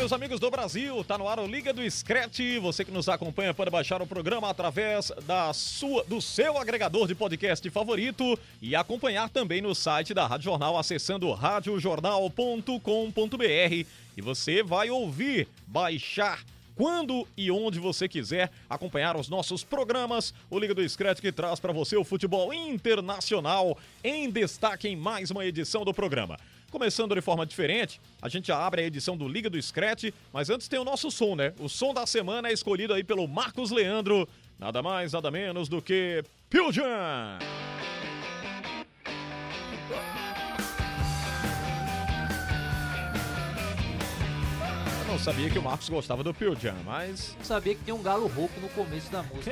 Meus amigos do Brasil, tá no ar o Liga do Scratch. Você que nos acompanha pode baixar o programa através da sua, do seu agregador de podcast favorito e acompanhar também no site da Rádio Jornal acessando radiojornal.com.br e você vai ouvir, baixar quando e onde você quiser acompanhar os nossos programas. O Liga do Scratch que traz para você o futebol internacional em destaque em mais uma edição do programa. Começando de forma diferente, a gente já abre a edição do Liga do Scratch, mas antes tem o nosso som, né? O som da semana é escolhido aí pelo Marcos Leandro, nada mais, nada menos do que Piljan. Não sabia que o Marcos gostava do Pearl Jam, mas Não sabia que tinha um galo rouco no começo da música.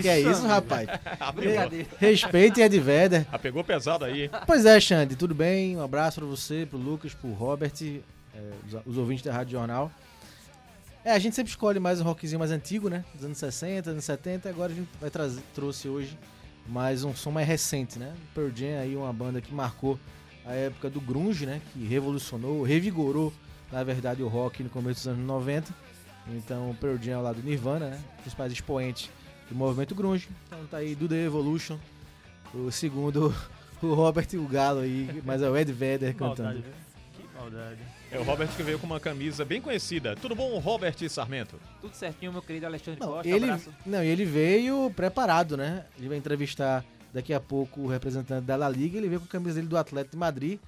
Que é isso, rapaz? Brincadeira. Respeite Ed Vedder. ah, pegou pesado aí. Pois é, Xande, tudo bem? Um abraço pra você, pro Lucas, pro Robert, é, os, os ouvintes da Rádio Jornal. É, a gente sempre escolhe mais um rockzinho mais antigo, né? Dos anos 60, anos 70, agora a gente vai trazer, trouxe hoje mais um som mais recente, né? Pearl Jam aí, uma banda que marcou a época do grunge, né? Que revolucionou, revigorou, na verdade, o rock no começo dos anos 90. Então, o Pearl Jam é lá do Nirvana, né? Principais expoentes do movimento grunge. Então tá aí do The Evolution, o segundo, o Robert e o Galo aí, mas é o Ed Vedder cantando. Que maldade. É o Robert que veio com uma camisa bem conhecida. Tudo bom, Robert Sarmento? Tudo certinho, meu querido Alexandre Não, Costa. ele, Abraço. não, e ele veio preparado, né? Ele vai entrevistar daqui a pouco o representante da La Liga, ele veio com a camisa dele do Atlético de Madrid,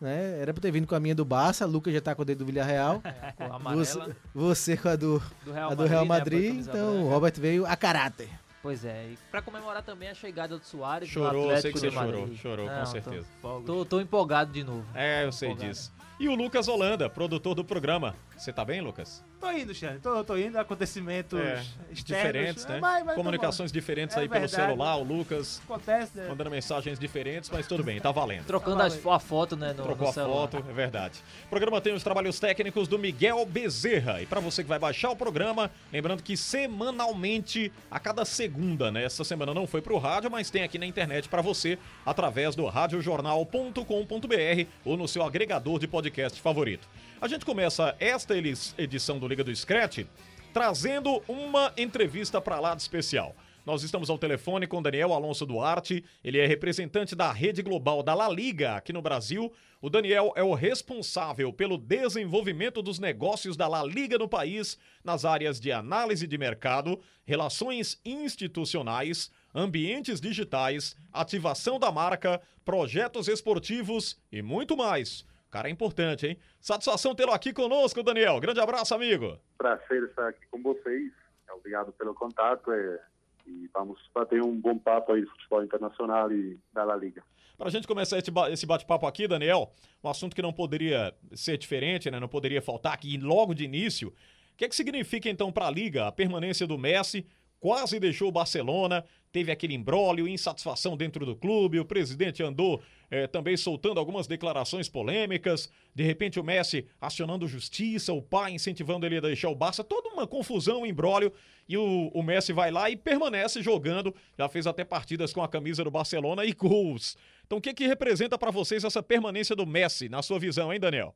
né? Era pra ter vindo com a minha do Barça, Lucas já tá com a dele do Villarreal. É, com a Você, amarela você com a do, do Real a do Real né, Madrid, camisa então o. Robert veio a caráter. Pois é, e pra comemorar também a chegada do Soares Chorou, eu sei que você Madrid. chorou, chorou, com Não, tô- certeza. Tô, tô empolgado de novo. É, eu sei Empolgado. disso. E o Lucas Holanda, produtor do programa. Você tá bem, Lucas? Tô indo, Xande. Tô, tô indo. Acontecimentos É, externos. diferentes, né? Mas- mas tá Comunicações diferentes É aí pelo verdade. celular, o Lucas. Acontece, né? mandando mensagens diferentes, mas tudo bem, tá valendo. Trocando as, a foto, né, no, Trocou no a celular. foto, é verdade. O programa tem os trabalhos técnicos do Miguel Bezerra. E para você que vai baixar o programa, lembrando que semanalmente, a cada segunda, né? Essa semana não foi pro rádio, mas tem aqui na internet para você através do radiojornal.com.br ou no seu agregador de podcast favorito. A gente começa esta edição do Liga do Scratch trazendo uma entrevista para lá de especial. Nós estamos ao telefone com Daniel Alonso Duarte, ele é representante da rede global da La Liga aqui no Brasil. O Daniel é o responsável pelo desenvolvimento dos negócios da La Liga no país, nas áreas de análise de mercado, relações institucionais, ambientes digitais, ativação da marca, projetos esportivos e muito mais. Cara é importante, hein? Satisfação tê-lo aqui conosco, Daniel. Grande abraço, amigo. prazer estar aqui com vocês. Obrigado pelo contato é, e vamos bater um bom papo aí de futebol internacional e da La Liga. Para a gente começar esse ba- esse bate-papo aqui, Daniel, um assunto que não poderia ser diferente, né? Não poderia faltar aqui logo de início. O que, é que significa então para a Liga a permanência do Messi? Quase deixou o Barcelona, teve aquele imbróglio, insatisfação dentro do clube, o presidente andou eh, também soltando algumas declarações polêmicas, de repente o Messi acionando justiça, o pai incentivando ele a deixar o Barça, toda uma confusão, um imbróglio, e o, o Messi vai lá e permanece jogando, já fez até partidas com a camisa do Barcelona e gols. Então o que que representa para vocês essa permanência do Messi, na sua visão, hein, Daniel?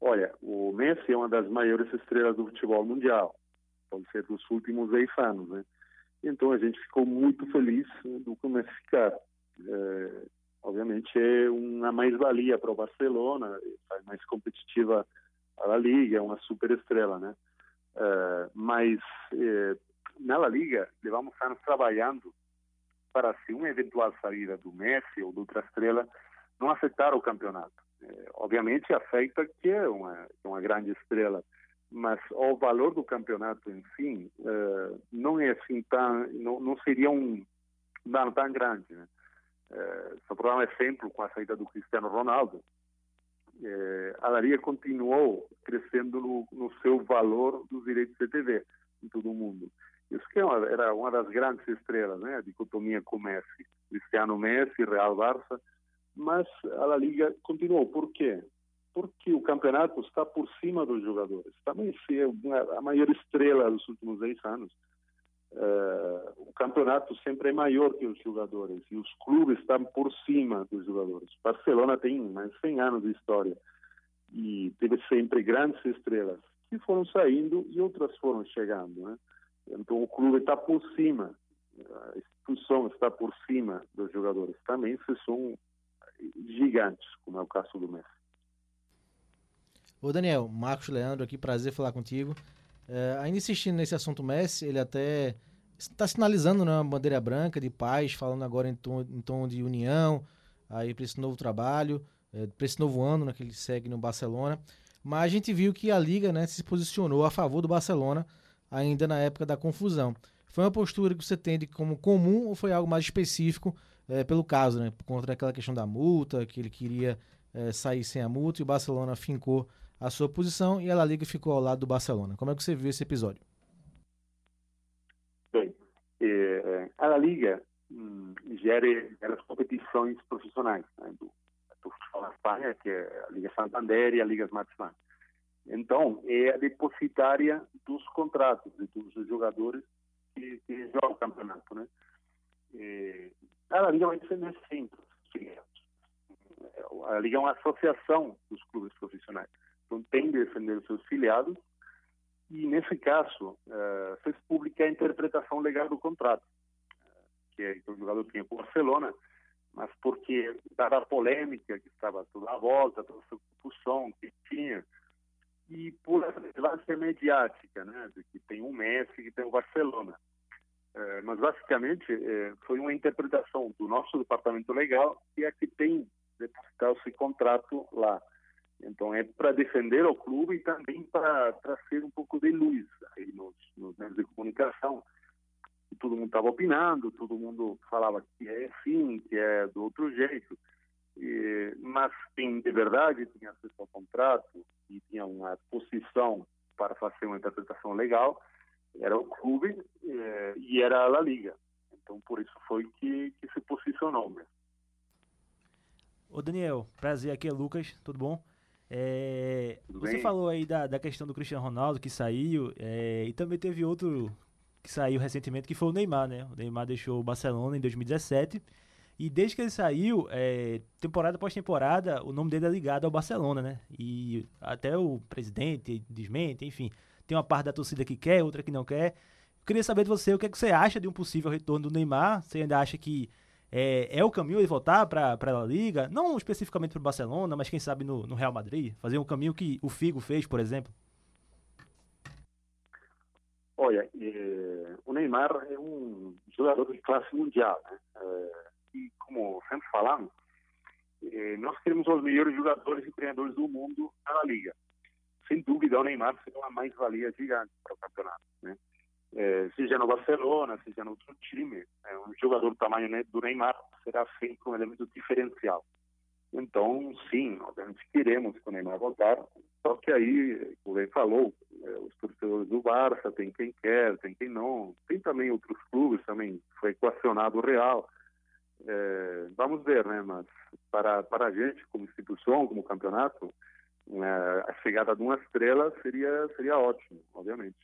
Olha, o Messi é uma das maiores estrelas do futebol mundial, pode ser dos últimos 10 anos, né? Então a gente ficou muito feliz do que o Messi ficar. É, obviamente é uma mais-valia para o Barcelona, faz mais competitiva a Liga, é uma super estrela, né? É, mas é, na La Liga levamos anos trabalhando para se uma eventual saída do Messi ou de outra estrela não afetar o campeonato. É, obviamente afeta que é uma, é uma grande estrela, mas o valor do campeonato em si eh, não é assim tão, não, não seria um dano tão grande. Né? Eh, só para dar um exemplo, com a saída do Cristiano Ronaldo, eh, a La Liga continuou crescendo no, no seu valor dos direitos de TV em todo o mundo. Isso que é era uma das grandes estrelas, né? A dicotomia com Messi, Cristiano Messi, Real Barça, mas a La Liga continuou. Por quê? Porque o campeonato está por cima dos jogadores. Também se é a maior estrela dos últimos 10 anos. Uh, o campeonato sempre é maior que os jogadores e os clubes estão por cima dos jogadores. Barcelona tem mais de 100 anos de história e teve sempre grandes estrelas que foram saindo e outras foram chegando, né? Então o clube está por cima, a instituição está por cima dos jogadores. Também se são gigantes, como é o caso do Messi. Ô Daniel, Marcos Leandro aqui, prazer falar contigo. É, ainda insistindo nesse assunto Messi, ele até está sinalizando né, uma bandeira branca de paz, falando agora em tom, em tom de união, aí para esse novo trabalho, é, para esse novo ano né, que ele segue no Barcelona. Mas a gente viu que a Liga né, se posicionou a favor do Barcelona ainda na época da confusão. Foi uma postura que você entende como comum ou foi algo mais específico é, pelo caso, né? Contra aquela questão da multa, que ele queria é, sair sem a multa e o Barcelona fincou a sua posição e a La Liga ficou ao lado do Barcelona. Como é que você viu esse episódio? Bem, é, a La Liga hum, gera, gera as competições profissionais né, do, do futebol na Espanha, que é a Liga Santander e a Liga Smartbank. Então, é a depositária dos contratos dos jogadores que, que jogam o campeonato, né? É, a Liga vai defender sempre os. A Liga é uma associação dos clubes profissionais. Tem de defender os seus filiados e, nesse caso, uh, fez pública a interpretação legal do contrato, que, é, que o jogador tinha com o Barcelona, mas porque, dada a polêmica que estava toda à volta, toda essa confusão que tinha, e por essa relevância mediática, né, de que tem um Messi que tem o Barcelona. É, mas, basicamente, foi uma interpretação do nosso departamento legal que é que tem depositado esse contrato lá. Então, é para defender o clube e também para trazer um pouco de luz aí nos, nos meios de comunicação. Todo mundo estava opinando, todo mundo falava que é assim, que é do outro jeito. E, mas quem de verdade tinha acesso ao contrato e tinha uma posição para fazer uma interpretação legal era o clube eh, e era a La Liga. Então, por isso foi que, que se posicionou. Ô Daniel, prazer, aqui é Lucas, tudo bom? É, você falou aí da, da questão do Cristiano Ronaldo que saiu, é, e também teve outro que saiu recentemente, que foi o Neymar, né? O Neymar deixou o Barcelona em 2017, e desde que ele saiu, é, temporada após temporada, o nome dele é ligado ao Barcelona, né? E até o presidente desmente, enfim, tem uma parte da torcida que quer, outra que não quer. Eu queria saber de você o que, é que você acha de um possível retorno do Neymar, você ainda acha que é, é o caminho ele voltar para a Liga, não especificamente para o Barcelona, mas quem sabe no, no, Real Madrid, fazer um caminho que o Figo fez, por exemplo? Olha, é, o Neymar é um jogador de classe mundial, né? É, e como sempre falamos, é, nós queremos os melhores jogadores e treinadores do mundo na Liga. Sem dúvida, o Neymar será uma mais-valia gigante para o campeonato, né? É, seja no Barcelona, seja no outro time, é, um jogador do tamanho do Neymar será sempre um elemento diferencial. Então, sim, obviamente queremos que o Neymar voltar, só que aí, como ele falou, é, os torcedores do Barça, tem quem quer, tem quem não, tem também outros clubes, também foi equacionado o Real. É, vamos ver, né, mas para, para a gente, como instituição, como campeonato, né, a chegada de uma estrela seria, seria ótimo, obviamente.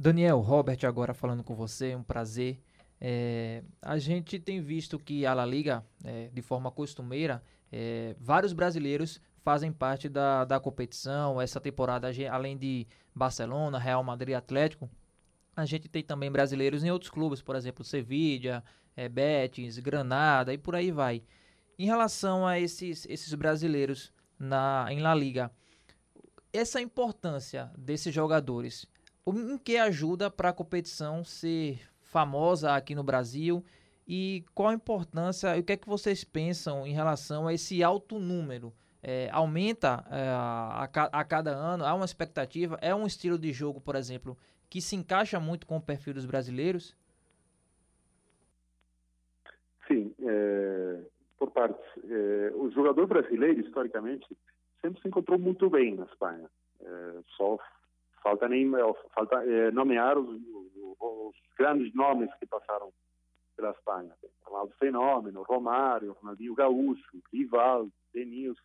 Daniel, Robert agora falando com você, um prazer. É, a gente tem visto que a La Liga, é, de forma costumeira, é, vários brasileiros fazem parte da, da competição. Essa temporada, além de Barcelona, Real Madrid Atlético, a gente tem também brasileiros em outros clubes, por exemplo, Sevilla, é, Betis, Granada e por aí vai. Em relação a esses, esses brasileiros na, em La Liga, essa importância desses jogadores, em que ajuda para a competição ser famosa aqui no Brasil e qual a importância o que é que vocês pensam em relação a esse alto número? É, aumenta é, a, a, cada ano? Há uma expectativa? É um estilo de jogo, por exemplo, que se encaixa muito com o perfil dos brasileiros? Sim, é, por partes. É, o jogador brasileiro, historicamente, sempre se encontrou muito bem na Espanha. É, só falta nem falta é, nomear os, os, grandes nomes que passaram pela Espanha. Ronaldo Fenômeno, Romário, Ronaldinho Gaúcho, Rivaldo, Denilson,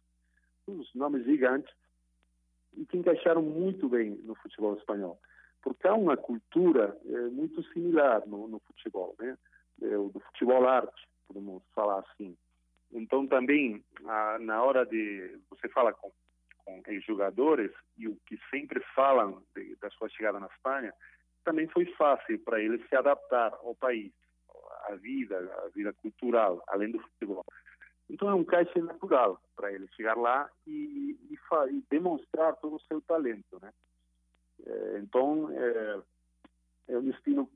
os nomes gigantes e que encaixaram muito bem no futebol espanhol. Porque há uma cultura é, muito similar no, no futebol, né? É, do futebol arte, podemos falar assim. Então também, a, na hora de você fala com com os jogadores e o que sempre falam de, da sua chegada na Espanha, também foi fácil para eles se adaptar ao país, à vida, à vida cultural, além do futebol. Então é um caixa natural para eles chegar lá e, e, e, demonstrar todo o seu talento, né? É, então é, é um destino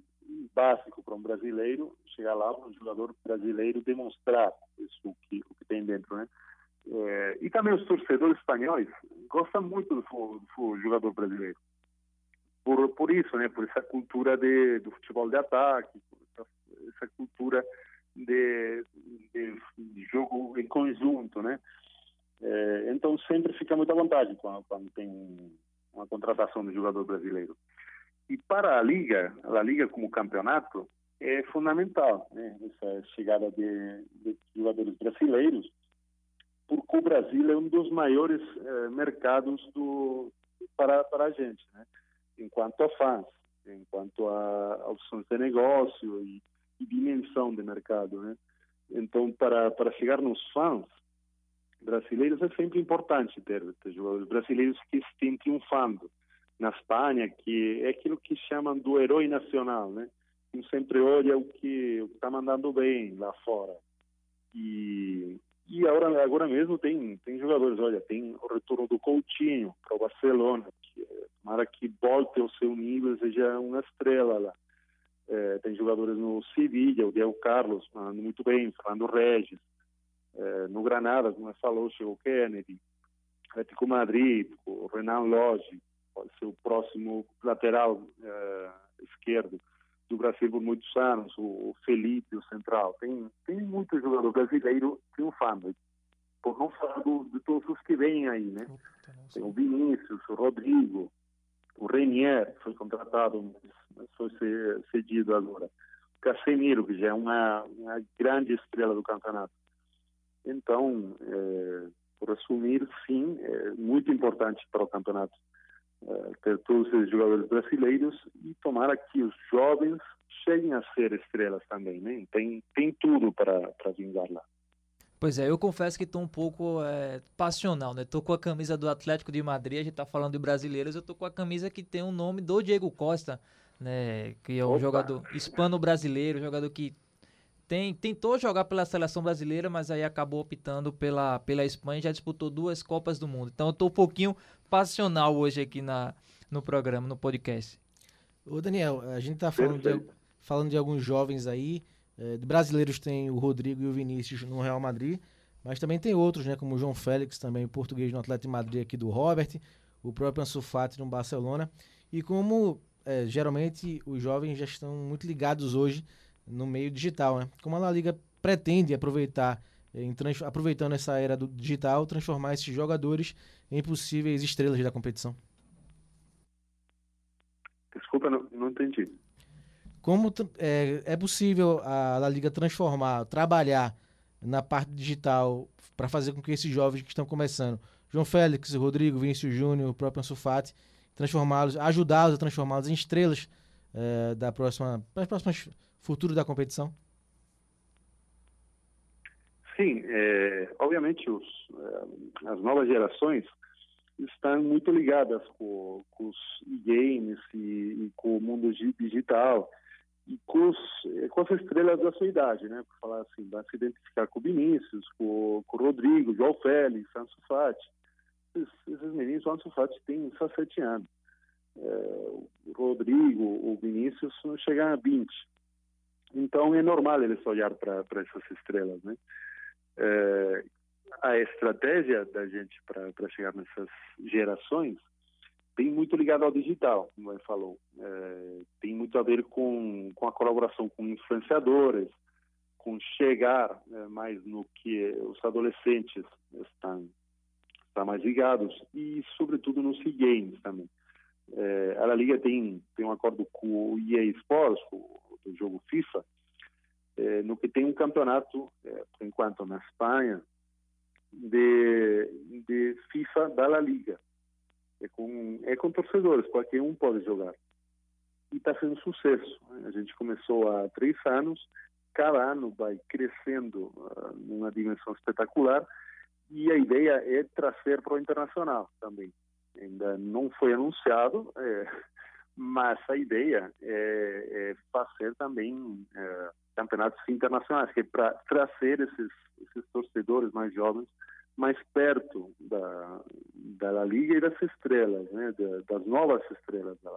básico para um brasileiro chegar lá, um jogador brasileiro demonstrar isso que, o que tem dentro, né? É, e também os torcedores espanhóis gostam muito do, do, do jogador brasileiro. Por, por isso, né? Por essa cultura de, do futebol de ataque, essa, essa cultura de, de, de, jogo em conjunto, né? É, então sempre fica muito à vontade quando, quando tem uma contratação de jogador brasileiro. E para a liga, a liga como campeonato é fundamental, né? Essa chegada de, de jogadores brasileiros porque o Brasil é um dos maiores eh, mercados do, para, para a gente, né? enquanto a fãs, enquanto a, opções de negócio e, e, dimensão de mercado. Né? Então, para, para chegar nos fãs brasileiros é sempre importante ter, ter jogadores brasileiros que estão triunfando na Espanha, que é aquilo que chamam do herói nacional, né? Que sempre olha o que está mandando bem lá fora. E, e agora, agora mesmo tem, tem jogadores, olha, tem o retorno do Coutinho para o Barcelona, que tomara que volte ao seu nível, seja uma estrela lá. É, tem jogadores no Sevilla, o Diego Carlos, falando muito bem, Fernando Regis. É, no Granada, como falou, chegou o Kennedy. Atlético Madrid, o Renan Lodge, pode ser o próximo lateral é, esquerdo do Brasil por muitos anos, o Felipe, o Central. Tem, tem muito jogador brasileiro triunfando. Por não falar do, de todos os que vêm aí, né? Tem o Vinícius, o Rodrigo, o Renier, que foi contratado, mas foi cedido agora. O Casemiro, que já é uma, uma grande estrela do campeonato. Então, é, por assumir, sim, é muito importante para o campeonato ter todos esses jogadores brasileiros e tomara que os jovens cheguem a ser estrelas também, né? Tem, tem tudo para vingar lá. Pois é, eu confesso que estou um pouco é, passional, né? Tô com a camisa do Atlético de Madrid, a gente tá falando de brasileiros, eu tô com a camisa que tem o nome do Diego Costa, né? Que é um Opa. jogador hispano-brasileiro, jogador que tem, tentou jogar pela seleção brasileira, mas aí acabou optando pela, pela Espanha e já disputou duas Copas do Mundo. Então eu tô um pouquinho passional hoje aqui na, no programa, no podcast. Ô Daniel, a gente tá falando, de, falando de alguns jovens aí. É, brasileiros tem o Rodrigo e o Vinícius no Real Madrid, mas também tem outros, né? Como o João Félix, também o português no Atlético de Madrid aqui do Robert, o próprio Ansu Fati no Barcelona. E como é, geralmente os jovens já estão muito ligados hoje no meio digital, né? Como a La Liga pretende aproveitar, eh, em aproveitando essa era do digital, transformar esses jogadores em possíveis estrelas da competição? Desculpa, não, não entendi. Como é, é possível a La Liga transformar, trabalhar na parte digital para fazer com que esses jovens que estão começando, João Félix, Rodrigo, Vinícius Júnior, o próprio Ansu Fati, transformá-los, ajudá-los a transformá-los em estrelas é, da próxima, das próximas futuro da competição? Sim, é, obviamente os, é, as novas gerações estão muito ligadas com, com os games e, e, com o mundo digital e com, os, é, com as estrelas da sua idade, né? Por falar assim, vai se identificar com o Vinícius, com, com o Rodrigo, João Félix, Ansu Fati. Esses, esses meninos, o Ansu Fati tem só sete anos. É, o Rodrigo, o Vinícius chegam a 20. Então é normal eles olhar para essas estrelas, né? É, a estratégia da gente para chegar nessas gerações tem muito ligado ao digital, como ele falou. É, tem muito a ver com, com a colaboração com influenciadores, com chegar é, mais no que os adolescentes estão, estar mais ligados e, sobretudo, nos games também. É, a La Liga tem, tem um acordo com o EA Sports, do jogo FIFA, é, no que tem um campeonato, é, por enquanto, na Espanha, de, de FIFA da La Liga. É com, é com torcedores, qualquer um pode jogar. E está sendo sucesso. A gente começou há três anos, cada ano vai crescendo uh, numa dimensão espetacular e a ideia é trazer para o internacional também. Ainda não foi anunciado, é, mas a ideia é, é fazer também é, campeonatos internacionais, que é para trazer esses, esses torcedores mais jovens mais perto da, da La Liga e das estrelas, né, das novas estrelas da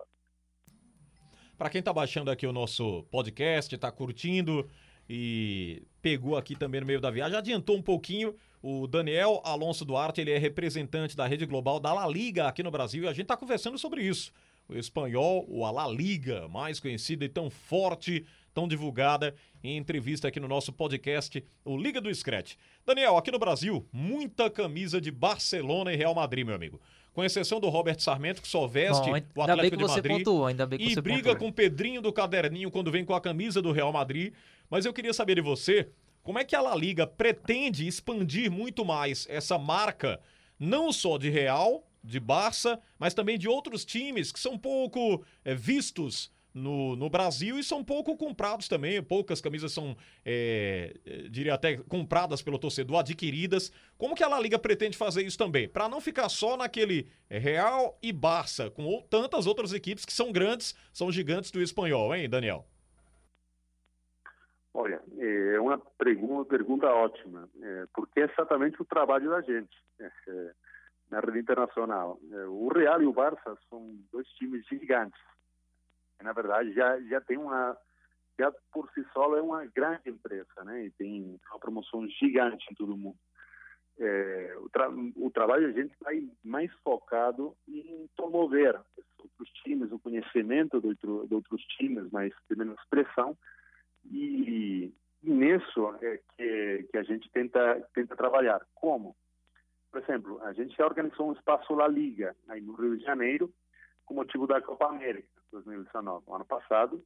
Para quem está baixando aqui o nosso podcast, está curtindo e pegou aqui também no meio da viagem, adiantou um pouquinho, o Daniel Alonso Duarte, ele é representante da Rede Global da La Liga aqui no Brasil e a gente está conversando sobre isso. O espanhol, o La Liga, mais conhecida e tão forte tão divulgada em entrevista aqui no nosso podcast, o Liga do Scratch. Daniel, aqui no Brasil, muita camisa de Barcelona e Real Madrid, meu amigo. Com exceção do Robert Sarmento, que só veste Bom, o Atlético de Madrid. Pontuou, ainda bem que e você briga pontuou. com o Pedrinho do Caderninho quando vem com a camisa do Real Madrid. Mas eu queria saber de você, como é que a La Liga pretende expandir muito mais essa marca, não só de Real, de Barça, mas também de outros times que são pouco é, vistos no, no Brasil e são pouco comprados também. Poucas camisas são, é, é, diria até, compradas pelo torcedor, adquiridas. Como que a La Liga pretende fazer isso também? Para não ficar só naquele Real e Barça, com tantas outras equipes que são grandes, são gigantes do espanhol, hein, Daniel? Olha, é uma pergunta, pergunta ótima, é, porque é exatamente o trabalho da gente é, é na rede internacional. É, o Real e o Barça são dois times gigantes na verdade já já tem uma já por si só é uma grande empresa, né? E tem uma promoção gigante em todo mundo. É, o, tra o, trabalho a gente vai mais focado em promover outros times, o conhecimento de, outro, de outros times, mas de menos pressão. E, e nisso é que, que a gente tenta, tenta trabalhar. Como? Por exemplo, a gente já organizou um espaço La Liga, aí no Rio de Janeiro, com motivo da Copa América. 2019, ano passado,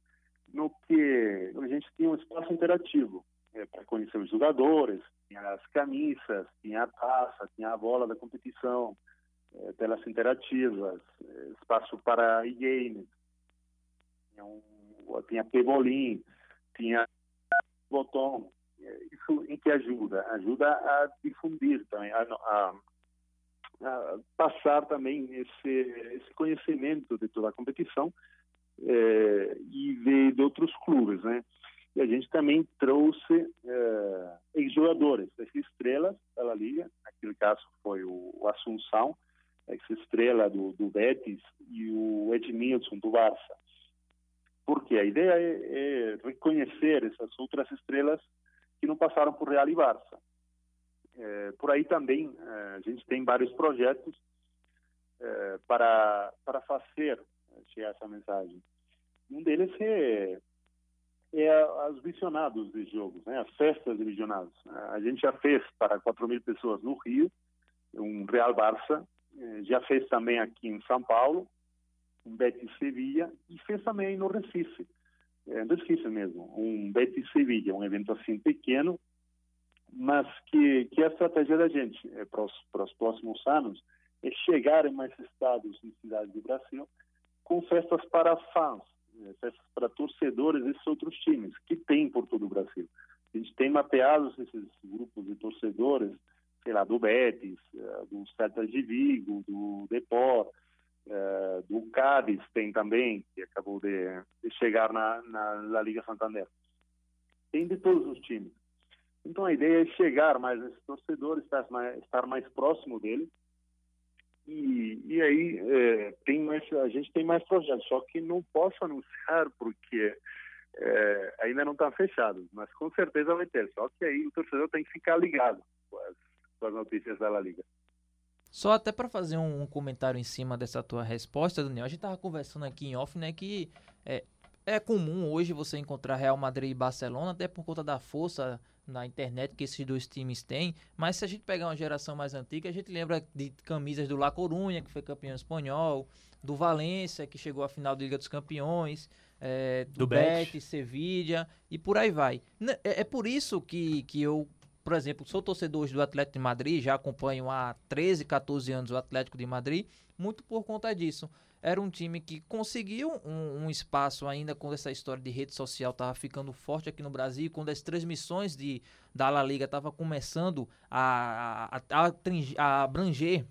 no que a gente tinha um espaço interativo é, para conhecer os jogadores, tinha as camisas, tinha a taça, tinha a bola da competição, é, telas interativas, é, espaço para e-games, tinha, um, tinha pebolim, tinha botão, é, isso em que ajuda? Ajuda a difundir também, a, a, a passar também esse, esse conhecimento de toda a competição é, e de, de, outros clubes, né? E a gente também trouxe é, ex-jogadores, ex-estrelas da Liga, naquele caso foi o Assunção, ex-estrela do, do Betis, e o Edmilson do Barça. Porque a ideia é, é, reconhecer essas outras estrelas que não passaram por Real e Barça. É, por aí também é, a gente tem vários projetos é, para, para fazer essa mensagem. Um deles é, é os visionados de jogos, né? as festas de visionados. A gente já fez para 4 mil pessoas no Rio, um Real Barça, eh, já fez também aqui em São Paulo, um Betis Sevilla, e fez também no Recife, é, no Recife mesmo, um Betis Sevilla, um evento assim pequeno, mas que, que é a estratégia da gente é, para, os, para os próximos anos é chegar em mais estados e cidades do Brasil com festas para fãs, né, festas para torcedores desses outros times, que tem por todo o Brasil. A gente tem mapeados esses grupos de torcedores, sei lá, do Betis, eh, do Celta de Vigo, do Depor, eh, do Cádiz tem também, que acabou de, chegar na, na, na Liga Santander. Tem de todos os times. Então a ideia é chegar mais nesses torcedores, estar mais, estar mais próximo deles, e, e aí é, tem mais, a gente tem mais projetos, só que não posso anunciar porque é, ainda não está fechado, mas com certeza vai ter. Só que aí o torcedor tem que ficar ligado com as, com as notícias da La Liga. Só até para fazer um comentário em cima dessa tua resposta, Daniel, a gente tava conversando aqui em off, né, que é, é comum hoje você encontrar Real Madrid e Barcelona, até por conta da força na internet que esses dois times têm, mas se a gente pegar uma geração mais antiga, a gente lembra de camisas do La Corunha, que foi campeão espanhol, do Valência, que chegou à final da Liga dos Campeões, é, do, Do Betis. Betis, Sevilla e por aí vai. É, é por isso que, que eu, por exemplo, sou torcedor hoje do Atlético de Madrid, já acompanho há 13, 14 anos o Atlético de Madrid, muito por conta disso. Era um time que conseguiu um, um espaço ainda quando essa história de rede social estava ficando forte aqui no Brasil, quando as transmissões de, da La Liga estavam começando a, a, a, a abranger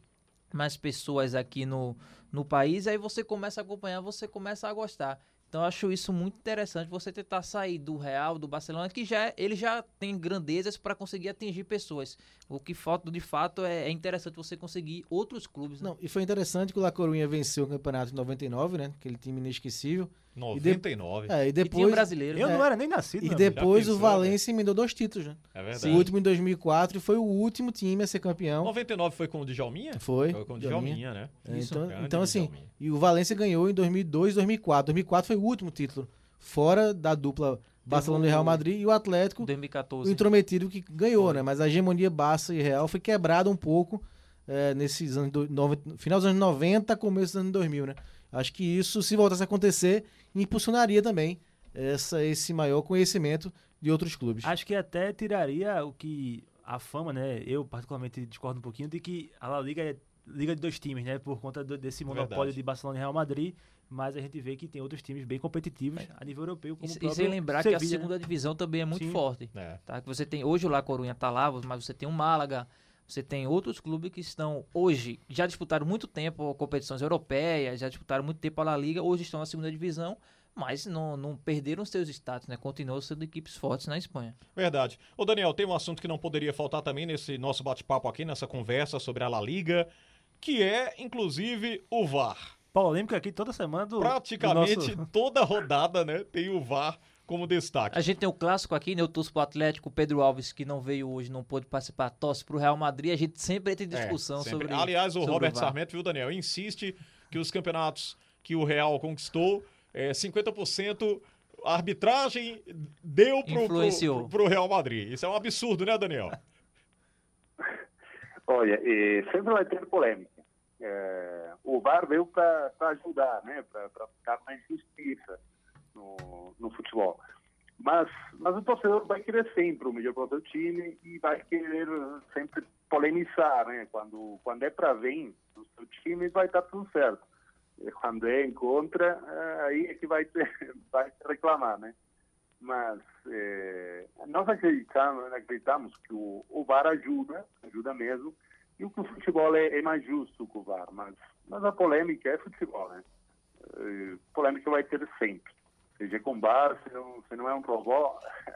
mais pessoas aqui no, no país, aí você começa a acompanhar, você começa a gostar. Então eu acho isso muito interessante, você tentar sair do Real, do Barcelona, que já ele já tem grandezas para conseguir atingir pessoas. O que falta de fato é, é interessante você conseguir outros clubes. né? Não, e foi interessante que o La Corunha venceu o campeonato em 99, né? Aquele time inesquecível. 99. É, e E tinha depois, brasileiro. Eu né? não era nem nascido, e depois Já o pensou, Valência emendou dois títulos, né? É O verdade. último em 2004 e foi o último time a ser campeão. 99 foi com o Djalminha? Foi. Foi com o Djalminha. Djalminha, né? É, Isso, então, então, assim, Djalminha. e o Valência ganhou em 2002 2004. 2004 foi o último título, fora da dupla Barcelona e Real Madrid, e o Atlético, o 2014. intrometido que ganhou, né? Mas a hegemonia Barça e Real foi quebrada um pouco é, nesses anos, do, nove- final dos anos 90, começo dos anos 2000, né? Acho que isso, se voltasse a acontecer, impulsionaria também essa, esse maior conhecimento de outros clubes. Acho que até tiraria o que a fama, né? Eu particularmente discordo um pouquinho de que a La Liga é liga de dois times, né? Por conta do- desse monopólio Verdade. de Barcelona e Real Madrid, mas a gente vê que tem outros times bem competitivos a nível europeu, como E, o e sem lembrar que a Sevilla, né? segunda divisão também é muito Sim. forte. É. Tá? Que você tem hoje o La Corunha tá lá, mas você tem o Málaga, você tem outros clubes que estão hoje já disputaram muito tempo competições europeias, já disputaram muito tempo a La Liga, hoje estão na segunda divisão, mas não, não perderam seus status, né? Continuam sendo equipes fortes na Espanha. Verdade. Ô Daniel, tem um assunto que não poderia faltar também nesse nosso bate-papo aqui, nessa conversa sobre a La Liga, que é, inclusive, o VAR. Polêmica aqui toda semana do. Praticamente do nosso- toda rodada, né, tem o VAR como destaque. A gente tem o clássico aqui, né? Eu torço pro Atlético, o Pedro Alves, que não veio hoje, não pôde participar, torce pro Real Madrid, a gente sempre entra em É, discussão sempre. sobre Aliás, o sobre Robert VAR. Sarmento, viu, Daniel, insiste que os campeonatos que o Real conquistou, é, 50% a arbitragem deu pro, pro, pro Real Madrid. Isso é um absurdo, né, Daniel? Olha, sempre vai ter polêmica. Eh, o VAR veio para ajudar, né, para ficar mais justiça no, no futebol. Mas, mas o torcedor vai querer sempre o melhor para o seu time e vai querer sempre polemizar, né? Quando, quando é para vir no seu time, vai estar tudo certo. E quando é em contra, eh, aí é que vai, vai reclamar, né? Mas eh, nós acreditamos, acreditamos que o, o VAR ajuda, ajuda mesmo, e o que o futebol é, é mais justo que o VAR, mas, mas a polêmica é futebol, né? Eh, polêmica vai ter sempre. Seja com VAR, se não, se não é um robô,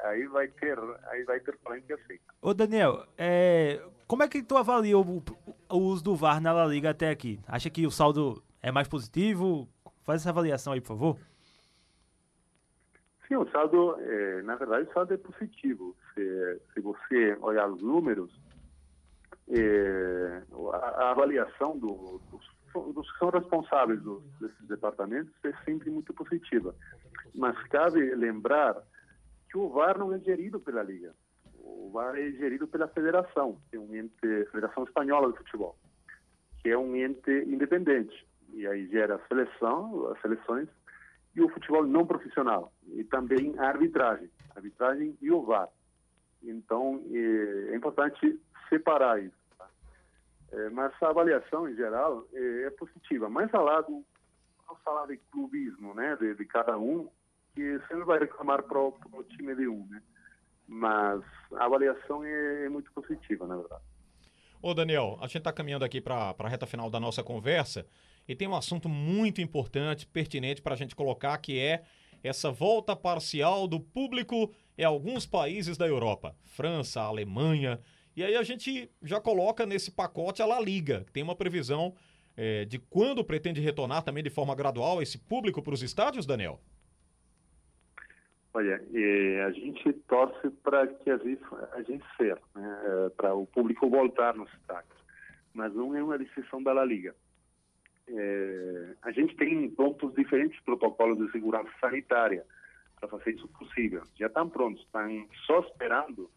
aí vai ter, aí vai ter polêmica sim. Ô Daniel, é, como é que tu avalia o, o uso do VAR na La Liga até aqui? Acha que o saldo é mais positivo? Faz essa avaliação aí, por favor. Sim, o saldo, eh, na verdade, o saldo é positivo. Se, se você olhar os números, eh, a, a avaliação do- dos, dos que são responsáveis dos, desses departamentos é sempre muito positiva. Mas cabe lembrar que o VAR não é gerido pela Liga. O VAR é gerido pela Federação, que é um ente, Federação Espanhola de Futebol, que é um ente independente. E aí gera a seleção, as seleções e o futebol não profissional e também a arbitragem, a arbitragem e o VAR. Então é, é importante separar isso. tá? É, mas a avaliação em geral é, é positiva. Mais ao lado, vamos falar de clubismo, né, de, de cada um, que sempre vai reclamar para o time de um, né? Mas a avaliação é, é muito positiva, na verdade. Ô, Daniel, a gente está caminhando aqui para a reta final da nossa conversa e tem um assunto muito importante, pertinente para a gente colocar, que é essa volta parcial do público em alguns países da Europa, França, Alemanha. E aí a gente já coloca nesse pacote a La Liga, que tem uma previsão eh, de quando pretende retornar também de forma gradual esse público para os estádios, Daniel? Olha, eh, a gente torce para que a gente, a gente ser, né, eh, para o público voltar nos estádios, mas não é uma decisão da La Liga. Eh, a gente tem prontos diferentes protocolos de segurança sanitária para fazer isso possível. Já estão prontos, estão só esperando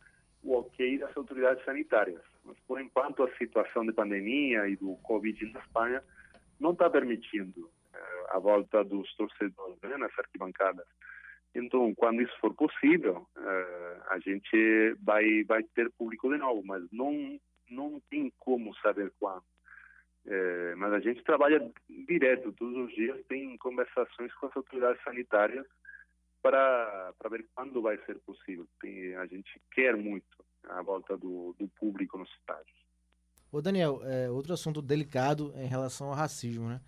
o ok das autoridades sanitárias. Mas, por enquanto, a situação de pandemia e do Covid na Espanha não está permitindo eh, a volta dos torcedores né, nas arquibancadas. Então, quando isso for possível, eh, a gente vai vai ter público de novo, mas não não tem como saber quando. Eh, mas a gente trabalha direto todos os dias, tem conversações com as autoridades sanitárias para ver quando vai ser possível. Tem, a gente quer muito a volta do, do público nos estádios. Ô Daniel, é, outro assunto delicado em relação ao racismo, né?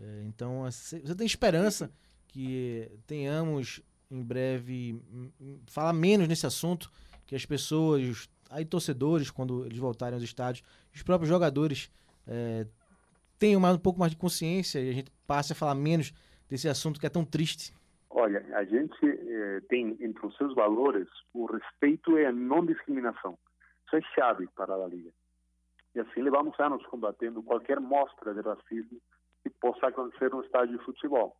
É, então, você tem esperança que tenhamos em breve hum, hum, falar menos nesse assunto, que as pessoas, aí torcedores, quando eles voltarem aos estádios, os próprios jogadores é, tenham mais, um pouco mais de consciência e a gente passe a falar menos desse assunto que é tão triste? Olha, a gente eh, tem entre os seus valores o respeito e a não discriminação. Isso é chave para a Liga. E assim levamos anos combatendo qualquer mostra de racismo que possa acontecer no estádio de futebol.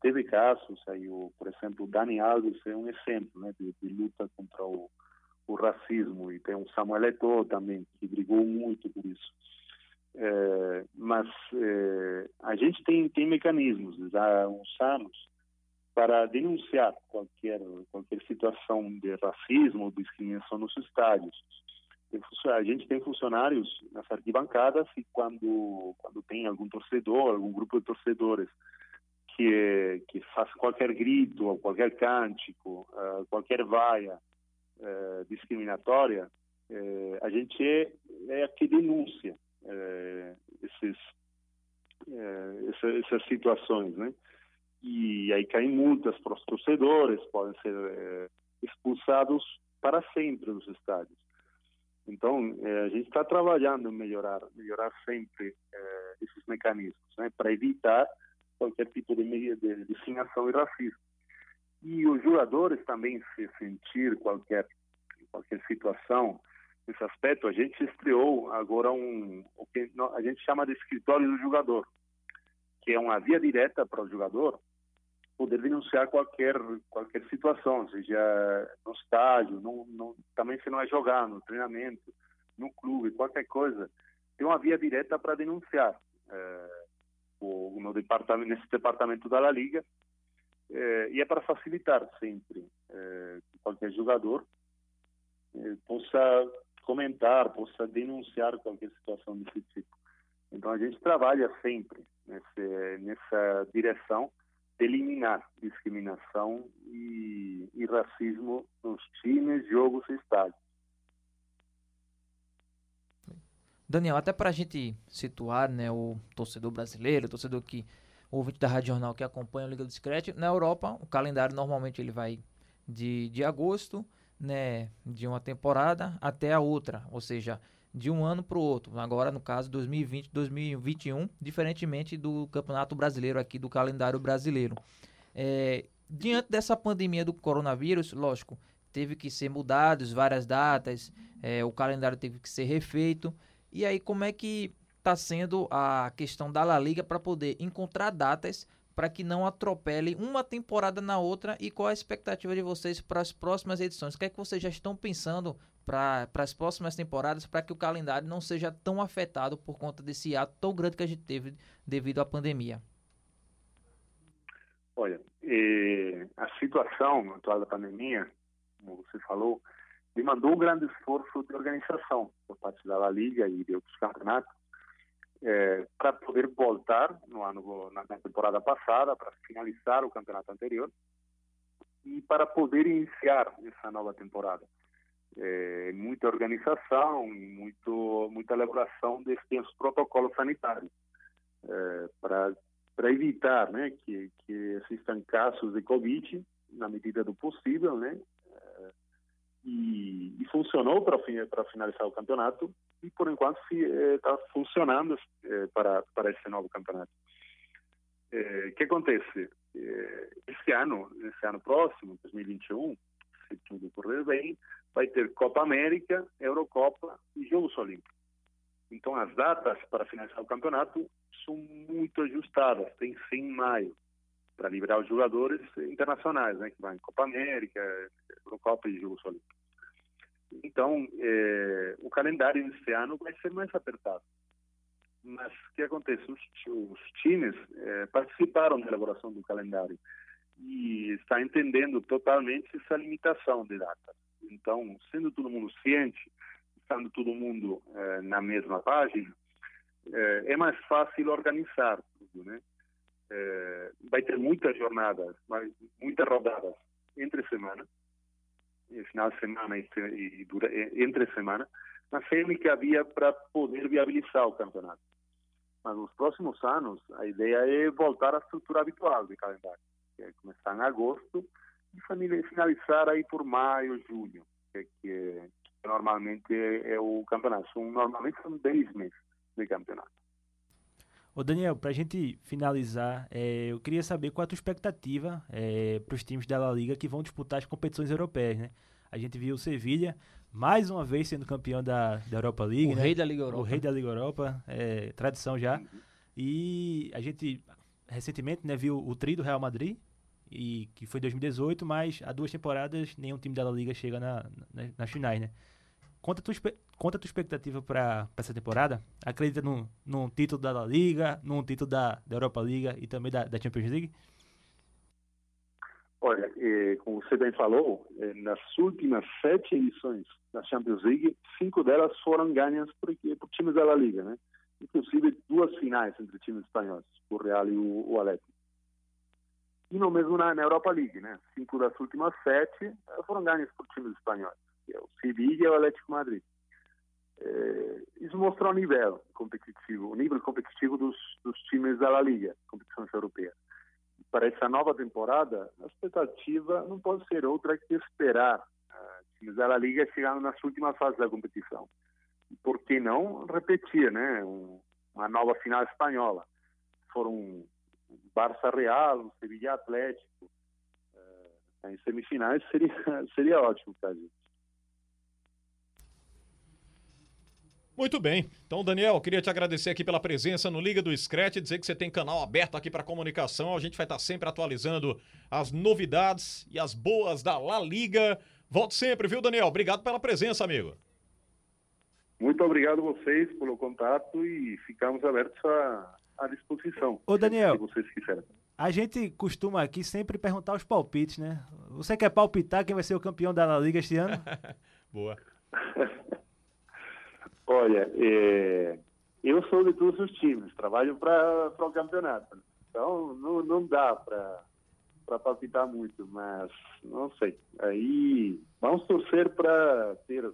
Teve casos, aí, o, por exemplo, o Dani Alves é um exemplo né, de, de luta contra o, o, racismo, e tem o Samuel Eto'o também, que brigou muito por isso. É, mas é, a gente tem, tem mecanismos há uns anos para denunciar qualquer, qualquer situação de racismo ou discriminação nos estádios a gente tem funcionários nas arquibancadas e quando quando tem algum torcedor, algum grupo de torcedores que que faz qualquer grito ou qualquer cântico, uh, qualquer vaia uh, discriminatória, uh, a gente é, é a que denuncia esses essa, essas situações, né? E aí caem multas para os torcedores, podem ser expulsados para sempre dos estádios. Então, a gente está trabalhando em melhorar, melhorar sempre esses mecanismos, né, para evitar qualquer tipo de, de discriminação e racismo. E os jogadores também, se sentir qualquer qualquer situação nesse aspecto, a gente estreou agora um o que a gente chama de escritório do jogador, que é uma via direta para o jogador poder denunciar qualquer qualquer situação, seja no estádio, no, no, também se não é jogar, no treinamento, no clube, qualquer coisa, tem uma via direta para denunciar é, o, no departamento, nesse departamento da La Liga é, e é para facilitar sempre é, que qualquer jogador possa comentar, possa denunciar qualquer situação desse tipo. Então a gente trabalha sempre nesse, nessa direção eliminar discriminação e, e racismo nos times, jogos e estádios. Daniel, até para a gente situar né, o torcedor brasileiro, o torcedor que, o ouvinte da Rádio Jornal que acompanha a Liga do Scratch, na Europa o calendário normalmente ele vai de, de agosto, né, de uma temporada até a outra, ou seja, de um ano para o outro. Agora, no caso, 2020, 2021, diferentemente do Campeonato Brasileiro aqui, do calendário brasileiro. É, diante dessa pandemia do coronavírus, lógico, teve que ser mudados várias datas, é, o calendário teve que ser refeito. E aí, como é que está sendo a questão da La Liga para poder encontrar datas para que não atropele uma temporada na outra e qual a expectativa de vocês para as próximas edições? O que é que vocês já estão pensando para as próximas temporadas para que o calendário não seja tão afetado por conta desse ato tão grande que a gente teve devido à pandemia? Olha, eh, a situação atual da pandemia, como você falou, demandou um grande esforço de organização por parte da Liga e de outros campeonatos eh, para poder voltar no ano na, temporada passada para finalizar o campeonato anterior e para poder iniciar essa nova temporada é, muita organização muito, muita elaboração desses protocolos sanitários é, para evitar né, que, que existam casos de Covid na medida do possível, né? E, e, funcionou para para finalizar o campeonato e por enquanto está é, funcionando é, para para esse novo campeonato. O é, que acontece? esse ano, esse ano próximo, 2021, se tudo correr bem, vai ter Copa América, Eurocopa e Jogos Olímpicos. Então, as datas para finalizar o campeonato são muito ajustadas, tem em maio, para liberar os jogadores internacionais, né, que vão em Copa América, Eurocopa e Jogos Olímpicos. Então, é, o calendário deste ano vai ser mais apertado. Mas o que acontece? Os, os times é, participaram da elaboração do calendário e está entendendo totalmente essa limitação de data. Então, sendo todo mundo ciente, estando todo mundo é, na mesma página, é, mais fácil organizar tudo, né? Vai ter muitas jornadas, muitas rodadas entre semana, final de semana e, e, dura, entre semana, na semi que havia para poder viabilizar o campeonato. Mas nos próximos anos, a ideia é voltar à estrutura habitual de calendário, que é começar em agosto e finalizar aí por maio, junho, que, que normalmente é, é, o campeonato. São, normalmente são 10 meses de campeonato. Ô Daniel, para a gente finalizar, é, eu queria saber qual a tua expectativa é, para os times da La Liga que vão disputar as competições europeias, né? A gente viu o Sevilha mais uma vez sendo campeão da, da Europa League. O né? rei da Liga Europa. O rei da Liga Europa, é, tradição já. E a gente recentemente né, viu o tri do Real Madrid, e que foi em 2018, mas há duas temporadas nenhum time da La Liga chega na, na, nas finais, né? Conta a tua, conta a tua expectativa para essa temporada. Acredita num, título da La Liga, num título da, da Europa Liga e também da, da Champions League? Olha, eh, como você bem falou, eh, nas últimas sete edições da Champions League, cinco delas foram ganhas por, por times da La Liga, né? Inclusive duas finais entre times espanhóis, o Real e o, o Atlético. E no mesmo na, na, Europa League, né? Cinco das últimas sete eh, foram ganhas por times espanhóis que é o Sevilla e o Atlético Madrid. É, isso mostra o nível competitivo, o nível competitivo dos, dos times da La Liga, competições europeias. Para essa nova temporada, a expectativa não pode ser outra que esperar uh, times da La Liga chegando nas últimas fases da competição. Por que não repetir, né, um, uma nova final espanhola? Foram Barça Real, Sevilla Atlético, uh, em semifinais seria seria ótimo para a gente. Muito bem. Então, Daniel, queria te agradecer aqui pela presença no Liga do Scratch, dizer que você tem canal aberto aqui para comunicação. A gente vai estar sempre atualizando as novidades e as boas da La Liga. Volte sempre, viu, Daniel? Obrigado pela presença, amigo. Muito obrigado a vocês pelo contato e ficamos abertos à, à disposição. Ô, Daniel. Se vocês quiserem. A gente costuma aqui sempre perguntar os palpites, né? Você quer palpitar quem vai ser o campeão da La Liga este ano? Boa. Olha, é, eu sou de todos os times, trabalho para o campeonato. Então, não, não dá para palpitar muito, mas não sei. Aí, vamos torcer para ter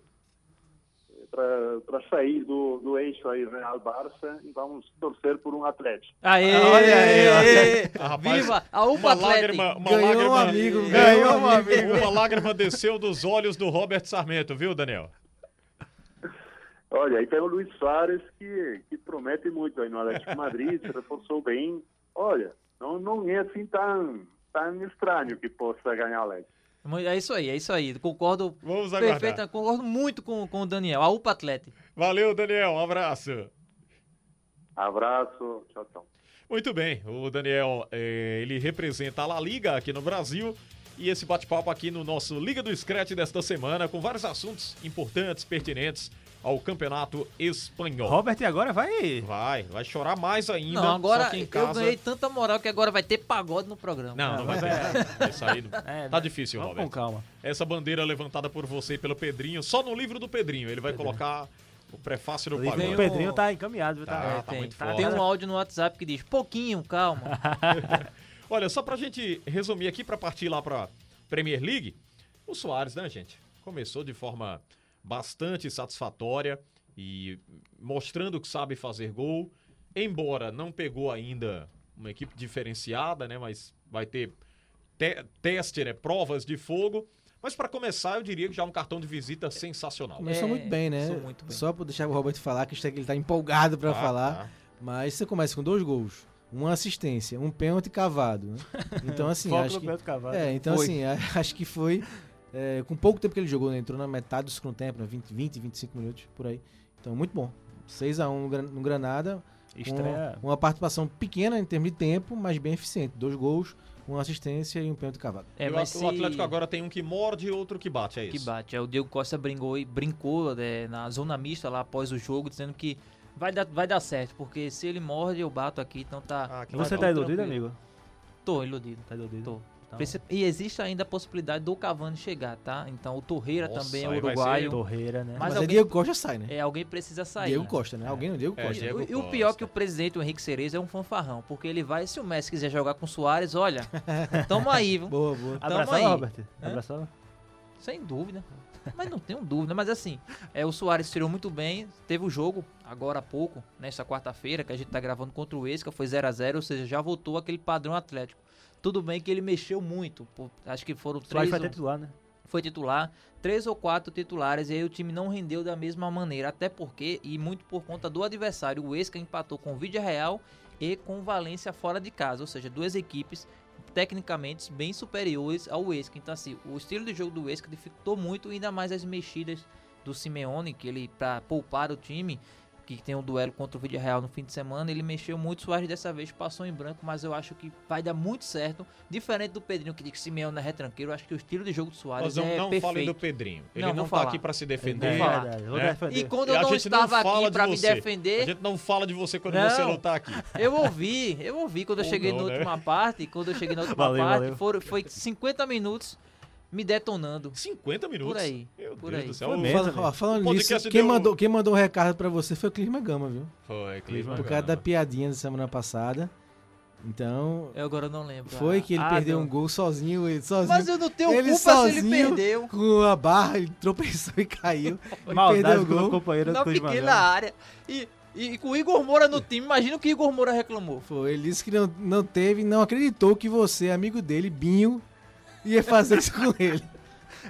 para sair do, do eixo aí Real Barça e vamos torcer por um Atlético. Aê! Olha aí! Ah, Viva a UPA uma lágrima, uma ganhou lágrima, um amigo, ganhou um amigo. Uma lágrima desceu dos olhos do Robert Sarmento, viu, Daniel? Olha, aí tem o Luiz Soares que, que promete muito aí no Atlético Madrid, se reforçou bem. Olha, não, não é assim tão, tão estranho que possa ganhar o Atlético. É isso aí, é isso aí. Concordo Vamos perfeito, concordo muito com, com o Daniel, a UPA Atlético. Valeu, Daniel, um abraço. Abraço, tchau, tchau. Muito bem, o Daniel, eh, ele representa a La Liga aqui no Brasil e esse bate-papo aqui no nosso Liga do Scratch desta semana com vários assuntos importantes, pertinentes ao Campeonato Espanhol. Robert agora vai. Vai, vai chorar mais ainda. Não, agora só que em eu casa... ganhei tanta moral que agora vai ter pagode no programa. Não, não vai ter. Isso aí não... É, tá difícil, vamos Robert. com calma. Essa bandeira levantada por você e pelo Pedrinho, só no livro do Pedrinho, ele vai colocar o prefácio do O livro pagode. do Pedrinho tá encaminhado, viu? Tá, Tá, tá tem, muito tem forte. um áudio no WhatsApp que diz: pouquinho, calma. Olha, só pra gente resumir aqui, pra partir lá pra Premier League, o Soares, né, gente? Começou de forma bastante satisfatória e mostrando que sabe fazer gol. Embora não pegou ainda uma equipe diferenciada, né? Mas vai ter te teste, né? Provas de fogo. Mas pra começar, eu diria que já é um cartão de visita sensacional. Começou É, muito bem, né? muito bem. Só pra deixar o Robert falar, que ele tá empolgado pra Tá, falar. tá. Mas você começa com dois gols, uma assistência, um pênalti cavado. Né? Então, assim, acho que. É, então, Foi. assim, acho que foi. É, com pouco tempo que ele jogou, né? Entrou na metade do segundo tempo, né? 20, 20, 25 minutos por aí. Então, muito bom. 6x1 no, Gran- no Granada. com Estreia. uma participação pequena em termos de tempo, mas bem eficiente. Dois gols, uma assistência e um pênalti cavado. É, o, mas o se- Atlético agora tem um que morde e outro que bate, é que isso? bate. É, o Diego Costa brincou, brincou né, na zona mista lá após o jogo, dizendo que vai dar, vai dar certo, porque se ele morde, eu bato aqui, então tá. Ah, que Você tá iludido, tranquilo. amigo? Tô iludido. Tá iludido? Tô. Então, E existe ainda a possibilidade do Cavani chegar, tá? Então o Torreira Nossa, também é uruguaio. Torreira, né? Mas Mas, aí alguém- Diego Costa sai, né? É, alguém precisa sair. Diego? Costa, né? Alguém não Diego É, Costa. Diego O, e o pior é que o presidente, o Henrique Cerezo, é um fanfarrão, porque ele vai, se o Messi quiser jogar com o Soares, olha, tamo aí, viu? Boa, boa. Tamo Abraçava, aí. Robert? Hã? Abraçava? Sem dúvida. Mas não tenho dúvida. Mas assim, é, o Soares tirou muito bem. Teve o jogo agora há pouco, nesta quarta-feira, que a gente tá gravando contra o Esca, foi 0 a 0 ou seja, já voltou aquele padrão atlético. Tudo bem que ele mexeu muito. acho que foram três. vai ou- titular, né? foi titular, três ou quatro titulares, e aí o time não rendeu da mesma maneira, até porque, e muito por conta do adversário, o Esca empatou com o Vídea Real e com o Valência fora de casa, ou seja, duas equipes tecnicamente bem superiores ao Esca. Então assim, o estilo de jogo do Esca dificultou muito, ainda mais as mexidas do Simeone, que ele, para poupar o time, que tem um duelo contra o Vídea Real no fim de semana, ele mexeu muito, o Soares dessa vez passou em branco, mas eu acho que vai dar muito certo, diferente do Pedrinho, que diz que Simeone é retranqueiro, eu acho que o estilo de jogo do Soares não, é não perfeito. falem do Pedrinho. Ele Não, não, tá falar. aqui pra se defender. vou né? defender. E quando eu não não estava fala aqui de pra me você. A defender, gente não fala de você quando Não. você não tá aqui. eu ouvi, eu ouvi quando eu Ou cheguei não, na né? última parte, quando eu cheguei na última Valeu, parte, valeu. foram- foi 50 minutos me detonando. 50 minutos? Por aí, Meu por Deus aí. do céu. Foi O- mesmo. Fala- ó, falando O nisso, quem, deu- mandou, quem mandou um recado pra você foi o Clima Gama, viu? Foi, Clima. Por causa da piadinha da semana passada. Então, Eu agora não lembro. foi que ele ah, perdeu não. um gol sozinho, ele sozinho. Mas eu não tenho Ele culpa se ele sozinho perdeu. Com a barra, ele tropeçou e caiu. Maldade perdeu o com o gol. companheiro Na Clima pequena Gama. área. E, e com o Igor Moura no time, imagina o que o Igor Moura reclamou. Foi, ele disse que não, não teve, não acreditou que você, amigo dele, Binho, ia fazer isso com ele.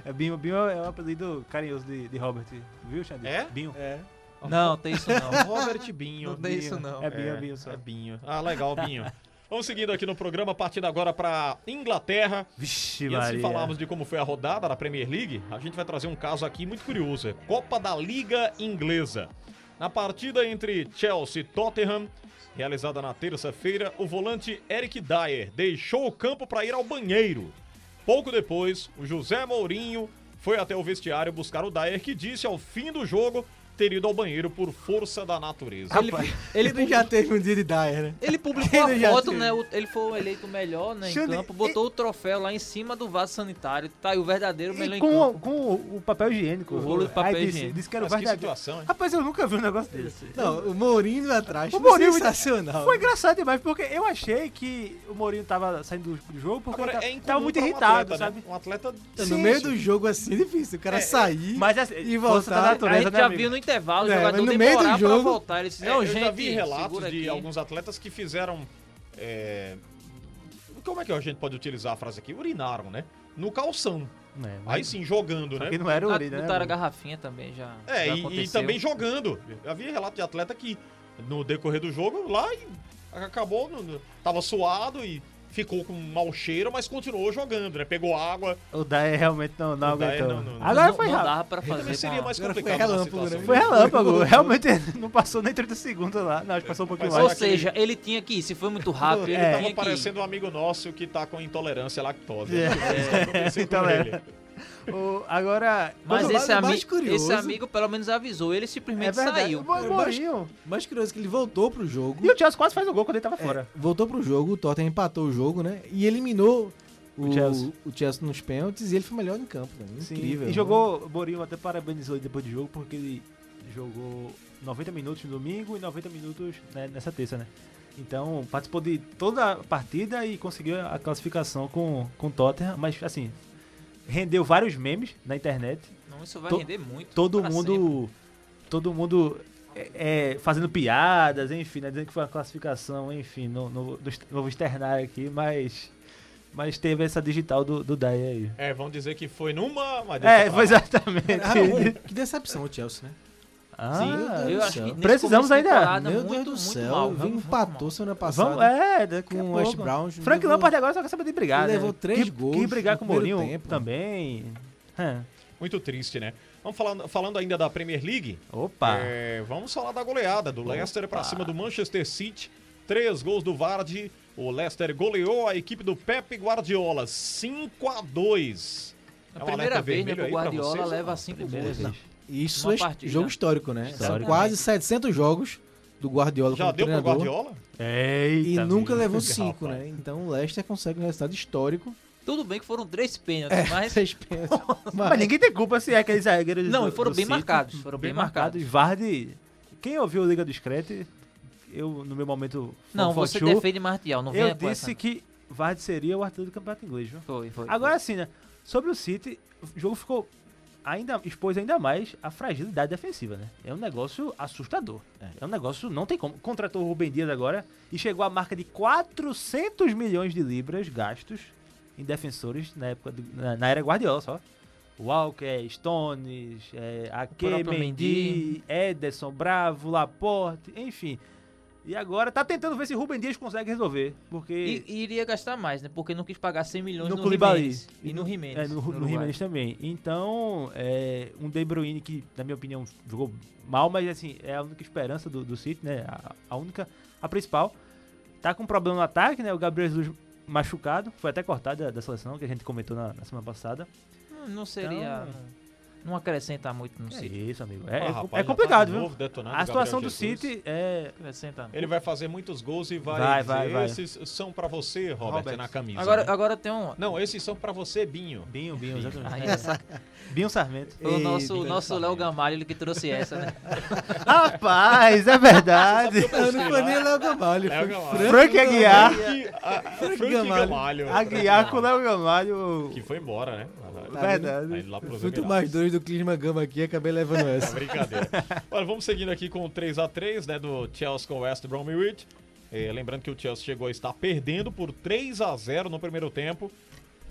É, Binho, Binho é um apelido carinhoso de, de Robert. Viu, Xande? É? Binho. É. Não, tem isso não. Robert Binho. Não tem isso não. É Binho, é Binho só. É Binho. Ah, legal, Binho. Vamos seguindo aqui no programa, partindo agora pra Inglaterra. Vixe, E antes de falarmos de como foi a rodada da Premier League, a gente vai trazer um caso aqui muito curioso. É Copa da Liga Inglesa. Na partida entre Chelsea e Tottenham, realizada na terça-feira, o volante Eric Dyer deixou o campo para ir ao banheiro. Pouco depois, o José Mourinho foi até o vestiário buscar o Dyer, que disse ao fim do jogo ter ido ao banheiro por força da natureza. Ele, ele, Ele já teve um dia de Dyer, né? ele publicou a Ele já foto, né? Ele foi o eleito melhor né, em Xande, campo, botou o troféu lá em cima do vaso sanitário. Tá aí o verdadeiro melhor E em com, campo. com o, o papel higiênico. O rolo de papel Aí disse, higiênico. disse que era o Mas verdadeiro. situação, hein? Rapaz, eu nunca vi um negócio desse. Não, o Mourinho atrás O foi Mourinho- sensacional. Foi engraçado demais, porque eu achei que o Mourinho tava saindo do jogo porque Agora, ele é tava, tava muito pra um irritado, atleta, sabe? Né? Um atleta No Sim, meio sim. do jogo assim é difícil. O cara É, sair Mas assim, e voltar. natureza, A gente né, já amigo? viu no intervalo, É, o jogador no meio do demorar pra jogo- voltar. Ele disse, É, não, eu gente, já vi relatos de aqui. alguns atletas que fizeram. é, Como é que a gente pode utilizar a frase aqui? Urinaram, né? No calção. É, mas- Aí sim, jogando, né? que não era o Na- Uri, né? A garrafinha também já. É, já e- e, também jogando. Eu havia relato de atleta que no decorrer do jogo lá e acabou, no- no- tava suado e ficou com um mau cheiro, mas continuou jogando, né? Pegou água. O Dyer realmente não, não aguentou. não- não- não. Agora não, foi rápido. dava pra fazer. Também seria mais foi complicado na relâmpago, situação. né? Foi relâmpago. Realmente não passou nem 30 segundos lá. Não, acho que passou um pouquinho Mas Ou mais. ele- seja, ele tinha que ir. Se foi muito rápido, ele É, tava que parecendo um amigo nosso que tá com intolerância à lactose. É. Isso que aconteceu com Intolerância. O- agora. Mas esse, o mais ami curioso- esse amigo pelo menos avisou. Ele É simplesmente verdade. saiu. É. O mais curioso é que ele voltou pro jogo. E o Chelsea quase faz o gol quando ele tava É, fora. voltou pro jogo, o Tottenham empatou o jogo, né? E eliminou o, O Chelsea. o Chelsea nos pênaltis e ele foi melhor em campo. Né? Sim, Incrível. E jogou, o Mourinho até parabenizou ele depois do jogo, porque ele jogou 90 minutos no domingo e 90 minutos né, nessa terça, né? Então, participou de toda a partida e conseguiu a classificação com, com o Tottenham, mas assim, rendeu vários memes na internet. Não, isso vai To- render muito. Todo mundo. sempre. Todo mundo é, é, fazendo piadas, enfim, né, dizendo que foi uma classificação, enfim, no, no, do, est- não vou externar aqui, mas. Mas teve essa digital do, do aí. É, vão dizer que foi numa, mas É, foi exatamente. Ah, não, que decepção o Chelsea, né? Ah, Sim, Eu acho que Precisamos ainda. Meu muito, Deus do céu. mal, Vim muito empatou semana passada Vamos, é, com o. West Brown. Frank levou- Lampard agora só quer saber de brigar, Ele né? levou três Quis- gols Quis brigar no com o primeiro Mourinho tempo. também. É. Muito triste, né? Vamos falando, falando ainda da Premier League. Opa. É, vamos falar da goleada do Leicester pra cima do Manchester City. Três gols do Vardy, O Leicester goleou a equipe do Pepe Guardiola 5 a 2 A É primeira vez né, que o Guardiola vocês, leva não? cinco gols. Isso Uma é partida. jogo histórico, né? São Histórico. quase 700 jogos do Guardiola Já como deu treinador. Guardiola? Eita, E nunca levou Rapaz. 5, né? Então o Leicester consegue um resultado histórico. Tudo bem que foram três pênaltis, É, mas. seis pênaltis. Mas ninguém tem culpa se é aqueles zagueiros. Não, do- e foram do bem City, marcados, foram bem marcados. Vardy. Quem ouviu Liga do Screte, eu, no meu momento. Não, você two, defende Martial, não Eu disse essa. que Vardy seria o Arthur do Campeonato Inglês, viu? Foi, foi. Agora sim, né? Sobre o City, o jogo ficou ainda expôs ainda mais a fragilidade defensiva, né? É um negócio assustador. É, um negócio não tem como. Contratou o Rubem Dias agora e chegou à marca de 400 milhões de libras gastos em defensores na época do- na, na era Guardiola só. Walker, Stones, é, Ake, próprio Mendy, Ederson, Bravo, Laporte, enfim. E agora tá tentando ver se Rubem Dias consegue resolver, porque E, e iria gastar mais, né? Porque não quis pagar 100 milhões no no. Jimenez. E no Jimenez. É, no, no Uruguai. Jimenez também. Então, é, um De Bruyne que, na minha opinião, jogou mal, mas assim, é a única esperança do, do City, né? A, a única, a principal. Tá com problema no ataque, né? O Gabriel Jesus machucado, foi até cortado da, da seleção, que a gente comentou na, na semana passada. Não, não seria. Então- Não, acrescenta muito no É City. isso, amigo. É, Ah, é- rapaz, é tá complicado, viu? novo detonando A situação do. City é. Acrescenta. Ele vai fazer muitos gols e vai, Vai, vai, vai. esses são pra você, Robert, Robert. na camisa. Agora, né? agora tem um. Não, esses são pra você, Binho. Binho, Binho, exatamente. Essa- Binho Sarmento. foi o nosso, Eita, nosso Léo. Gamalho que trouxe essa, né? Rapaz, é verdade. Não, não foi nem Léo Gamalho, Léo foi Gamalho. Frank Aguiar. Frank, Gamalho. Aguiar com o Léo Gamalho. Que foi embora, né? Verdade. Pros Muito mais dois do Clima Gama aqui, acabei levando É essa. brincadeira. Olha, vamos seguindo aqui com o 3x3, né, do Chelsea com o West Bromwich. É, lembrando que o Chelsea chegou a estar perdendo por 3 a 0 no primeiro tempo.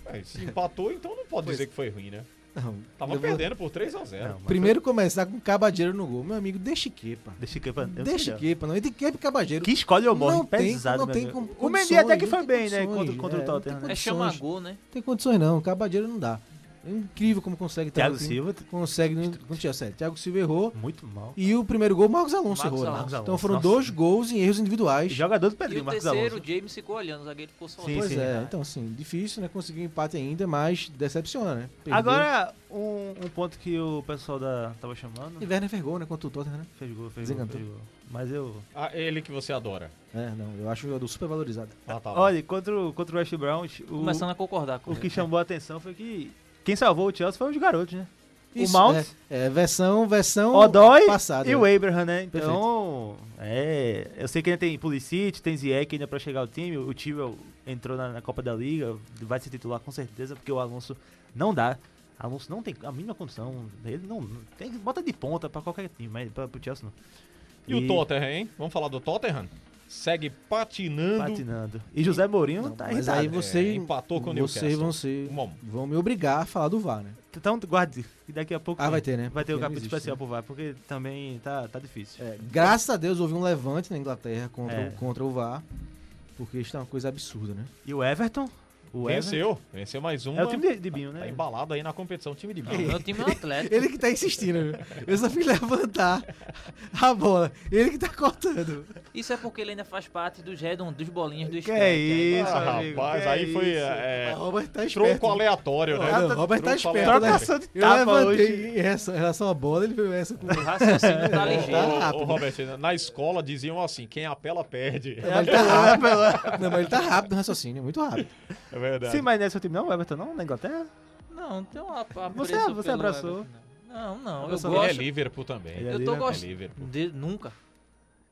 É, se empatou, então não pode dizer que foi ruim, né? Não, Tava perdendo por 3 a 0 Não, mas Primeiro começar com Cabadeiro no gol. Meu amigo, deixa quepa. Deixa que eu Deixa quepa, não. E de quepa e Cabadeiro. Que escolhe eu morro Não tem- pesado, não tem com- O Mendy até que foi bem, né? Contra, contra o é, Tottenham. não né? É chamar gol, né? Tem condições não, Cabadeiro não dá. É incrível como consegue Thiago time- Silva, Consegue no, com o Chelsea. Thiago Silva errou. muito mal. E o primeiro gol, Marcos Alonso Marcos errou. né? Alonso. Então foram Nossa. dois gols em erros individuais. Jogador do E Pedrinho, o Marcos terceiro, Alonso. o James ficou olhando, o zagueiro ficou só Sim, Pois sim. é, então assim, difícil, né? Conseguir um empate ainda, mas decepciona, né? Perdeu. Agora, um, um ponto que o pessoal da tava chamando. E Werner fez gol, né? Contra o Tottenham, né? Fez gol, fez gol, Desencantou. fez gol. Mas eu. Ah, ele que você adora. É, não, eu acho um jogador super valorizado. Ah, tá. Olha, contra o, contra o West Brown, o, começando a concordar com o que ele. chamou a atenção foi que quem salvou o Chelsea foi os garotos, né? Isso, o Mount, É, é, versão, versão Odói passada. e o Abraham, né? Então, é. Eu sei que ainda tem Pulisic, tem Ziyech ainda pra chegar ao time. O Tio entrou na, na Copa da Liga, vai se titular com certeza, porque o Alonso não dá. Alonso não tem a mínima condição. Ele não. Tem, bota de ponta pra qualquer time, mas pra, pro Chelsea não. E, o Tottenham, hein? Vamos falar do Tottenham? Segue patinando. Patinando. E José Mourinho Não, tá mas irritado. aí você, É, empatou com o vocês Newcastle. vão ser, Bom. vão me obrigar a falar do VAR, né? Então, guarde. E daqui a pouco. Ah, vai ter, né? Vai ter o não capítulo existe, especial né? pro VAR, porque também tá, tá difícil. É, graças a Deus houve um levante na Inglaterra contra, É. o- contra o VAR, porque isso é uma coisa absurda, né? E o Everton? O. Venceu. Venceu mais uma. É o time de, de Binho, Tá né? embalado aí na competição, time de Não, Binho. meu time é um Atlético. Ele que tá insistindo, viu? eu só fui levantar a bola, ele que tá cortando. Isso é porque ele ainda faz parte dos redon, dos bolinhos do Que Scratch. é isso, Ah, amigo, rapaz, que aí foi é, o Robert tá esperto. tronco aleatório, né? Ah, não, o Robert tá esperto, né? Trocação de Eu levantei hoje. em relação, à bola, ele veio essa com... O raciocínio tá ligeiro. Ô, rápido. ô, Robert, na escola diziam assim, quem apela perde. Não, mas ele tá rápido. Não, mas ele tá rápido no raciocínio, muito rápido. É verdade. Sim, mas não é seu time não, o Everton não, na Inglaterra? Não, tem uma Você- você abraçou. Everton, Não, não, eu. Ele é gosto. Liverpool também. Ele é Eu tô Liverpool. É gostando. Liverpool. de- Nunca.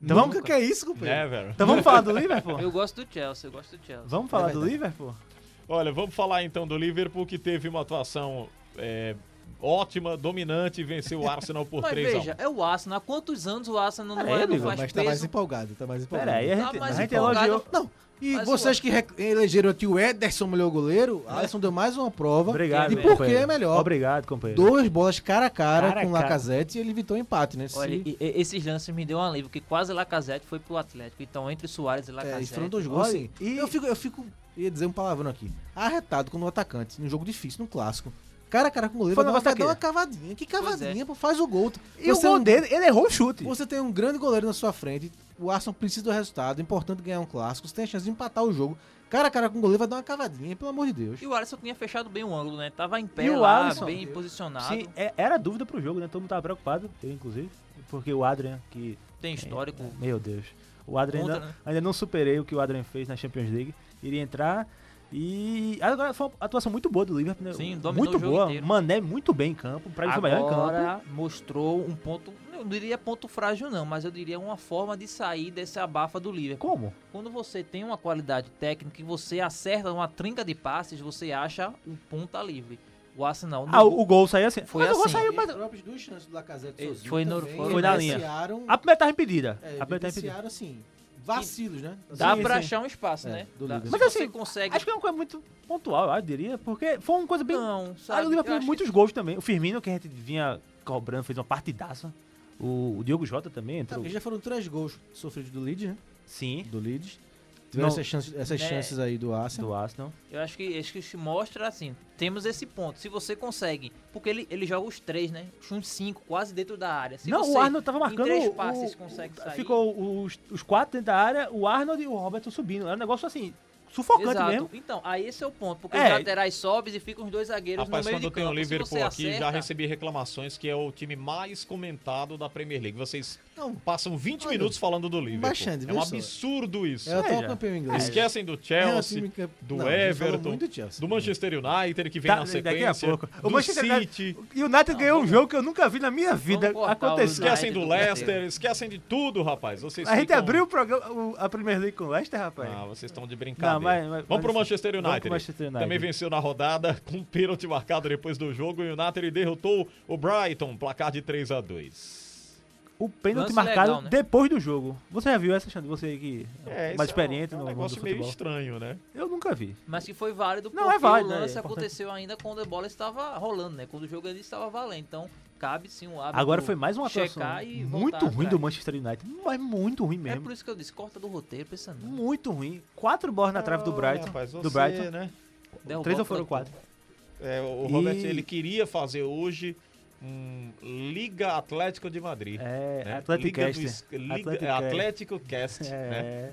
Então Nunca vamos- que é isso, companheiro. Né, velho? Então vamos falar do Liverpool? Eu gosto do Chelsea, eu gosto do Chelsea. Vamos falar É do. Liverpool? Olha, vamos falar então do Liverpool que teve uma atuação é, ótima, dominante venceu o Arsenal por Mas 3 a 1. veja, é o Arsenal. Há quantos anos o Arsenal não, aí, é, não faz Mas tá mais peso? empolgado, tá mais empolgado. Pera aí, a Tá gente, mais a gente empolgado. elogiou. Não, e Mas vocês que elegeram que o Ederson melhor goleiro, É. Alisson deu mais uma prova Obrigado, de por que é melhor. Obrigado, companheiro. Duas bolas cara a cara, Cara com o. Lacazette e ele evitou o empate, né? Olha, e- e- esses lances me deu um alívio, que quase Lacazette foi pro Atlético. Então, entre Soares e é, Lacazette... e foram dois gols, Olha, assim. e- Eu fico, eu fico, ia dizer um palavrão aqui, arretado quando o atacante, num jogo difícil, num clássico, cara a cara com o goleiro, Foi vai um dar, uma, dar cavadinha. Que Pois cavadinha, pô, faz o gol. E o Você gol não- dele, ele errou o chute. Você tem um grande goleiro na sua frente, o Arsenal precisa do resultado, é importante ganhar um clássico, você tem a chance de empatar o jogo. Cara a cara com o goleiro vai dar uma cavadinha, pelo amor de Deus. E o Alisson tinha fechado bem o ângulo, né? Tava em pé E o lá, Alisson- bem posicionado. Sim, é- era dúvida pro jogo, né? Todo mundo tava preocupado, eu inclusive. Porque o Adrian, que. Tem histórico. Meu Deus. O Adrian Conta, ainda, né? ainda não superei o que o Adrian fez na Champions League. Iria entrar. E agora foi uma atuação muito boa do Liverpool, né? Sim, dominou muito o jogo boa. inteiro. Mané muito bem em campo. Pra ele foi o melhor em campo. Agora mostrou um ponto, eu não diria ponto frágil não, mas eu diria uma forma de sair desse abafa do Liverpool. Como? Quando você tem uma qualidade técnica e você acerta uma trinca de passes, você acha o ponta livre. O Arsenal Ah, o, gol saiu assim. Foi mas o gol assim. saiu, mas... as próprias duas chances do Lacazette sozinho foi no- também foi Foi na linha. A primeira tava impedida. É, a primeira assim, vacilos, né? dá sim, pra sim. achar um espaço, É, né? do Dá- Liverpool. se Mas você assim, consegue... Acho que é uma coisa muito pontual, eu diria. Porque foi uma coisa bem... Não, Aí sabe? o Liverpool acho muitos gols também. O Firmino, que a gente vinha cobrando, fez uma partidaça. O, o Diogo Jota também Tá, entrou. porque já foram três gols sofridos do Leeds, né? Sim, Do Leeds. Tiveram essas chances, essas Né? chances aí do Arsenal. do Arsenal. Eu acho que acho que isso mostra assim, temos esse ponto. Se você consegue, porque ele, ele joga os três, né? Uns cinco, quase dentro da área. Se não, você, o Arnold tava marcando. Em três o- passes o- consegue sair. Ficou os, os quatro dentro da área, o Arnold e o Robertson subindo. Era um negócio assim, sufocante Exato. mesmo. Então, aí esse é o ponto. Porque É. os laterais sobem e ficam os dois zagueiros Rapaz, no meio quando de tem o campo. Se Liverpool você aqui, já acerta- recebi reclamações que é o time mais comentado da Premier League. Vocês Não, passam 20 Olha, minutos falando do Liverpool. Baixando, é um absurdo isso. é o atual campeão inglês. Esquecem do É Chelsea, time que- do Não, Everton, do Chelsea. do Manchester United, que vem Tá, na daqui a sequência, pouco. O do Manchester United- City. E o United Não, ganhou um vamos- jogo que eu nunca vi na minha vida acontecer. United Esquecem do Leicester, esquecem de tudo, rapaz. Vocês A gente ficam- abriu o programa, o- a Premier League com o Leicester, rapaz. Ah, vocês estão de brincadeira. Não, mas- mas- Vamos pro Manchester vamos United. pro Manchester United. Também venceu na rodada com um pênalti marcado depois do jogo. O United derrotou o Brighton, placar de 3 a 2 O pênalti Lance marcado legal, né? depois do jogo. Você já viu essa, Xande? Você que é mais é experiente um, é um no mundo do negócio meio futebol. estranho, né? Eu nunca vi. Mas que foi válido Não, porque é válido, o é lance importante. aconteceu ainda quando a bola estava rolando, né? Quando o jogo ainda estava valendo. Então, cabe sim o árbitro Agora foi mais uma atuação e muito ruim do Manchester United. Mas muito ruim É mesmo. por isso que eu disse, corta do roteiro, pensando. Muito ruim. Quatro bolas na trave do Olha, Brighton. rapaz, do você, Brighton. né? Três ou foram quatro? É, o E- Robert, ele queria fazer hoje um Liga Atlético de Madrid. É, né? Atlético Cast. Liga- Atlético é, Cast. Atlético Cast, né? É.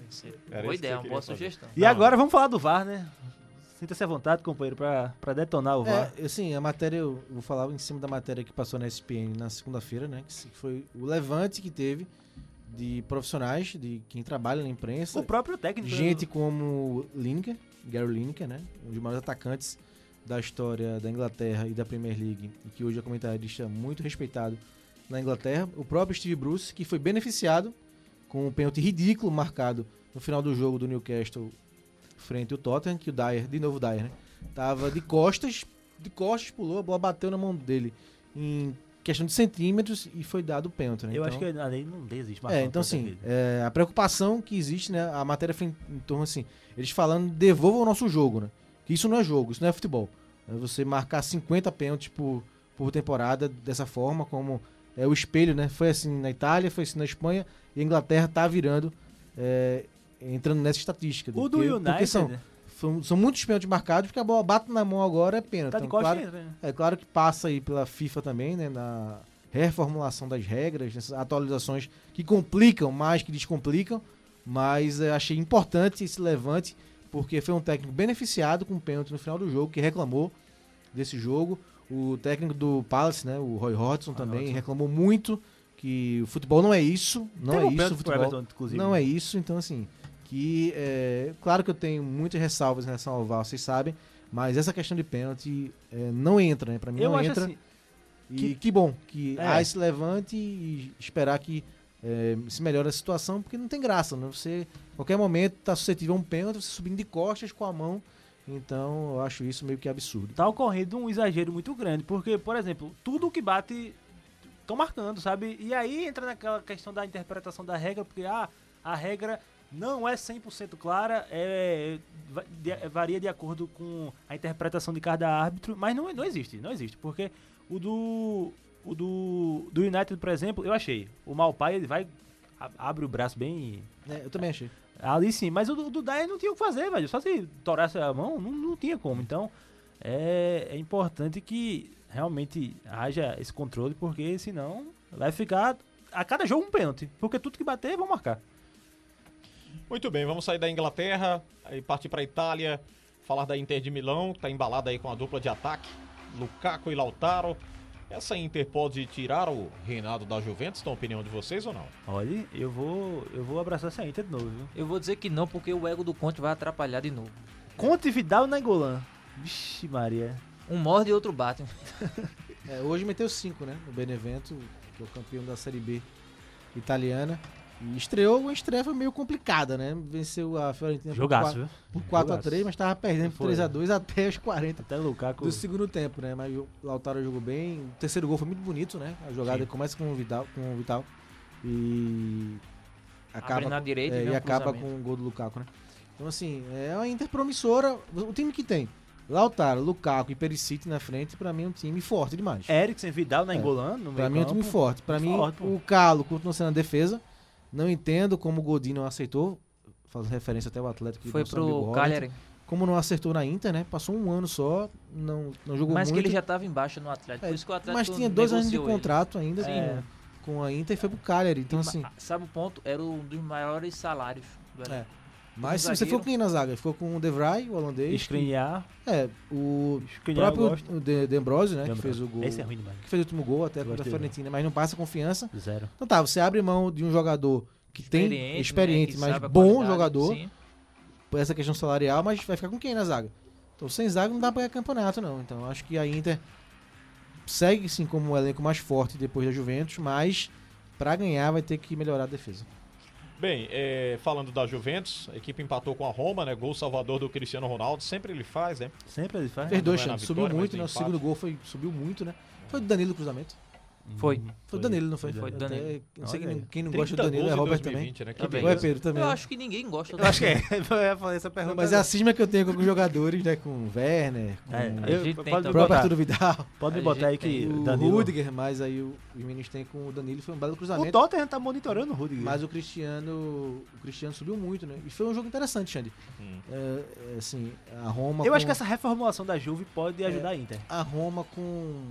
Era Boa que ideia, uma boa fazer. sugestão. E Não. agora vamos falar do VAR, né? Sinta-se à vontade, companheiro, pra, pra detonar o VAR. É, assim, a matéria, eu vou falar em cima da matéria que passou na SPN na segunda-feira, né? Que foi o levante que teve de profissionais, de quem trabalha na imprensa. o próprio técnico. Gente como Lineker, Gary Lineker, né? Um dos maiores atacantes da história da Inglaterra e da Premier League, e que hoje é comentarista muito respeitado na Inglaterra. O próprio Steve Bruce, que foi beneficiado com um pênalti ridículo marcado no final do jogo do Newcastle frente ao Tottenham, que o Dyer, de novo o Dyer, né? Tava de costas, de costas pulou, a bola bateu na mão dele em questão de centímetros e foi dado o pênalti, né? Eu Então- acho que a lei não existe é, então assim, é, a preocupação que existe, né? A matéria foi em, em torno assim, eles falando, devolva o nosso jogo, né? Isso não é jogo, isso não é futebol. É você marcar 50 pênaltis por, por temporada dessa forma, como é o espelho, né? Foi assim na Itália, foi assim na Espanha, e a Inglaterra tá virando, é, entrando nessa estatística. O do porque, United porque são, são, são muitos pênaltis marcados, porque a bola bate na mão agora é pênalti. tá de Então, claro, entra, né? é claro que passa aí pela FIFA também, né, na reformulação das regras, nessas atualizações que complicam mais que descomplicam, mas eh, achei importante esse levante, porque foi um técnico beneficiado com o pênalti no final do jogo, que reclamou desse jogo. O técnico do Palace, né, o Roy Hodgson também Hodgson. reclamou muito que o futebol não é isso, não Teve é um isso o futebol. Everton. Não é isso, então assim, que é, claro que eu tenho muitas ressalvas em relação ao VAR, vocês sabem, mas essa questão de pênalti é, não entra, né? Pra mim Eu não entra. assim, E que, bom que É. esse levante e esperar que é, se melhore a situação, porque não tem graça, né? Você, qualquer momento, tá suscetível a um pênalti, você subindo de costas com a mão. Então, eu acho isso meio que absurdo. tá ocorrendo um exagero muito grande. Porque, por exemplo, tudo que bate estão marcando, sabe? E aí entra naquela questão da interpretação da regra, porque ah, a regra não é 100% clara, é, varia de acordo com a interpretação de cada árbitro, mas não, não existe, não existe, porque o do o do, do United, por exemplo, eu achei, o Malpai ele vai a- abre o braço bem É, eu também achei. Ali sim, mas o do, do Dyer não tinha o que fazer, velho. Só se torasse a mão, não, não tinha como. Então, é, é importante que realmente haja esse controle, porque senão vai ficar a cada jogo um pênalti. Porque tudo que bater, vão marcar. Muito bem, vamos sair da Inglaterra e partir para a Itália, falar da Inter de Milão, que tá embalada aí com a dupla de ataque, Lukaku e Lautaro. Essa Inter pode tirar o reinado da Juventus, na opinião de vocês ou não? Olha, eu vou, eu vou abraçar essa Inter de novo, viu? Eu vou dizer que não, porque o ego do Conte vai atrapalhar de novo. Conte Vidal na Engolan. Vixe Maria. Um morde e outro bate. É, hoje meteu 5, né? No Benevento, que é o campeão da Série B italiana. E estreou, uma estreia foi meio complicada, né? Venceu a Fiorentina Jogaço, por 4 a Jogaço. 3 mas tava perdendo por Foi. 3 a 2 até os 40 Até Lukaku. do segundo tempo, né? Mas o Lautaro jogou bem. O terceiro gol foi muito bonito, né? A jogada Sim. começa com o Vidal, com o Vital e acaba na direita é, e acaba com o gol do Lukaku, né? Então assim, é uma Inter promissora. O time que tem Lautaro, Lukaku e Perisic na frente, pra mim é um time forte demais. Eriksen, Vidal na É. Engolan. No Pra meio mim é um time forte. Pra mim, Forte, o Calo continua sendo a defesa. Não entendo como o Godinho não aceitou. Fazendo referência até ao Atlético. que Foi pro. Cagliari. Como não acertou na Inter, né? Passou um ano só, não, não jogou Mas que muito. ele já tava embaixo no Atlético. É, Por isso que o Atlético mas tinha dois anos de ele. contrato ainda É. com, com a Inter e foi pro Cagliari. Então, E assim. Sabe o ponto? Era um dos maiores salários do elenco. É. Mas se um você for com quem na zaga? Ficou com o De Vrij, o holandês. que- Skriniar. É, o próprio De, De Ambrosio, né? Que Lembra? fez o gol. Esse é ruim demais. Que fez o último gol até contra a. Fiorentina, mas não passa confiança. Zero. Então tá, você abre mão de um jogador que tem Experiente, experiente, né, que mas bom jogador, sim. por essa questão salarial, mas vai ficar com quem na zaga? Então sem zaga não dá pra ganhar campeonato, não. Então acho que a Inter segue sim como o elenco mais forte depois da Juventus, mas pra ganhar vai ter que melhorar a defesa. Bem, é, falando da Juventus, a equipe empatou com a Roma, né? Gol salvador do Cristiano Ronaldo, sempre ele faz, né? Sempre ele faz. Fez dois é subiu muito, no né? O segundo gol foi, subiu muito, né? Foi do Danilo o cruzamento. Foi. Foi do Danilo, não foi? Foi do Até- Danilo. não sei quem, quem não 30 gosta do Danilo é Robert 2020, também. né? Que Também. Ou é. Pedro também. Eu né? acho que ninguém gosta do Eu acho que é. Eu ia fazer essa pergunta. Mas é a cisma que eu tenho com alguns jogadores, né? Com o Werner, com É, eu- pode o próprio. Arturo Vidal, Pode me botar aí que o Danilo... Rudiger, mas aí o, os meninos têm com o Danilo, foi um belo O cruzamento. Tottenham tá monitorando o Rudiger. Mas o Cristiano, o Cristiano subiu muito, né? E foi um jogo interessante, Xande. Hum. É, é, assim, a Roma eu com, acho que essa reformulação da Juve pode É. ajudar a Inter. a Roma com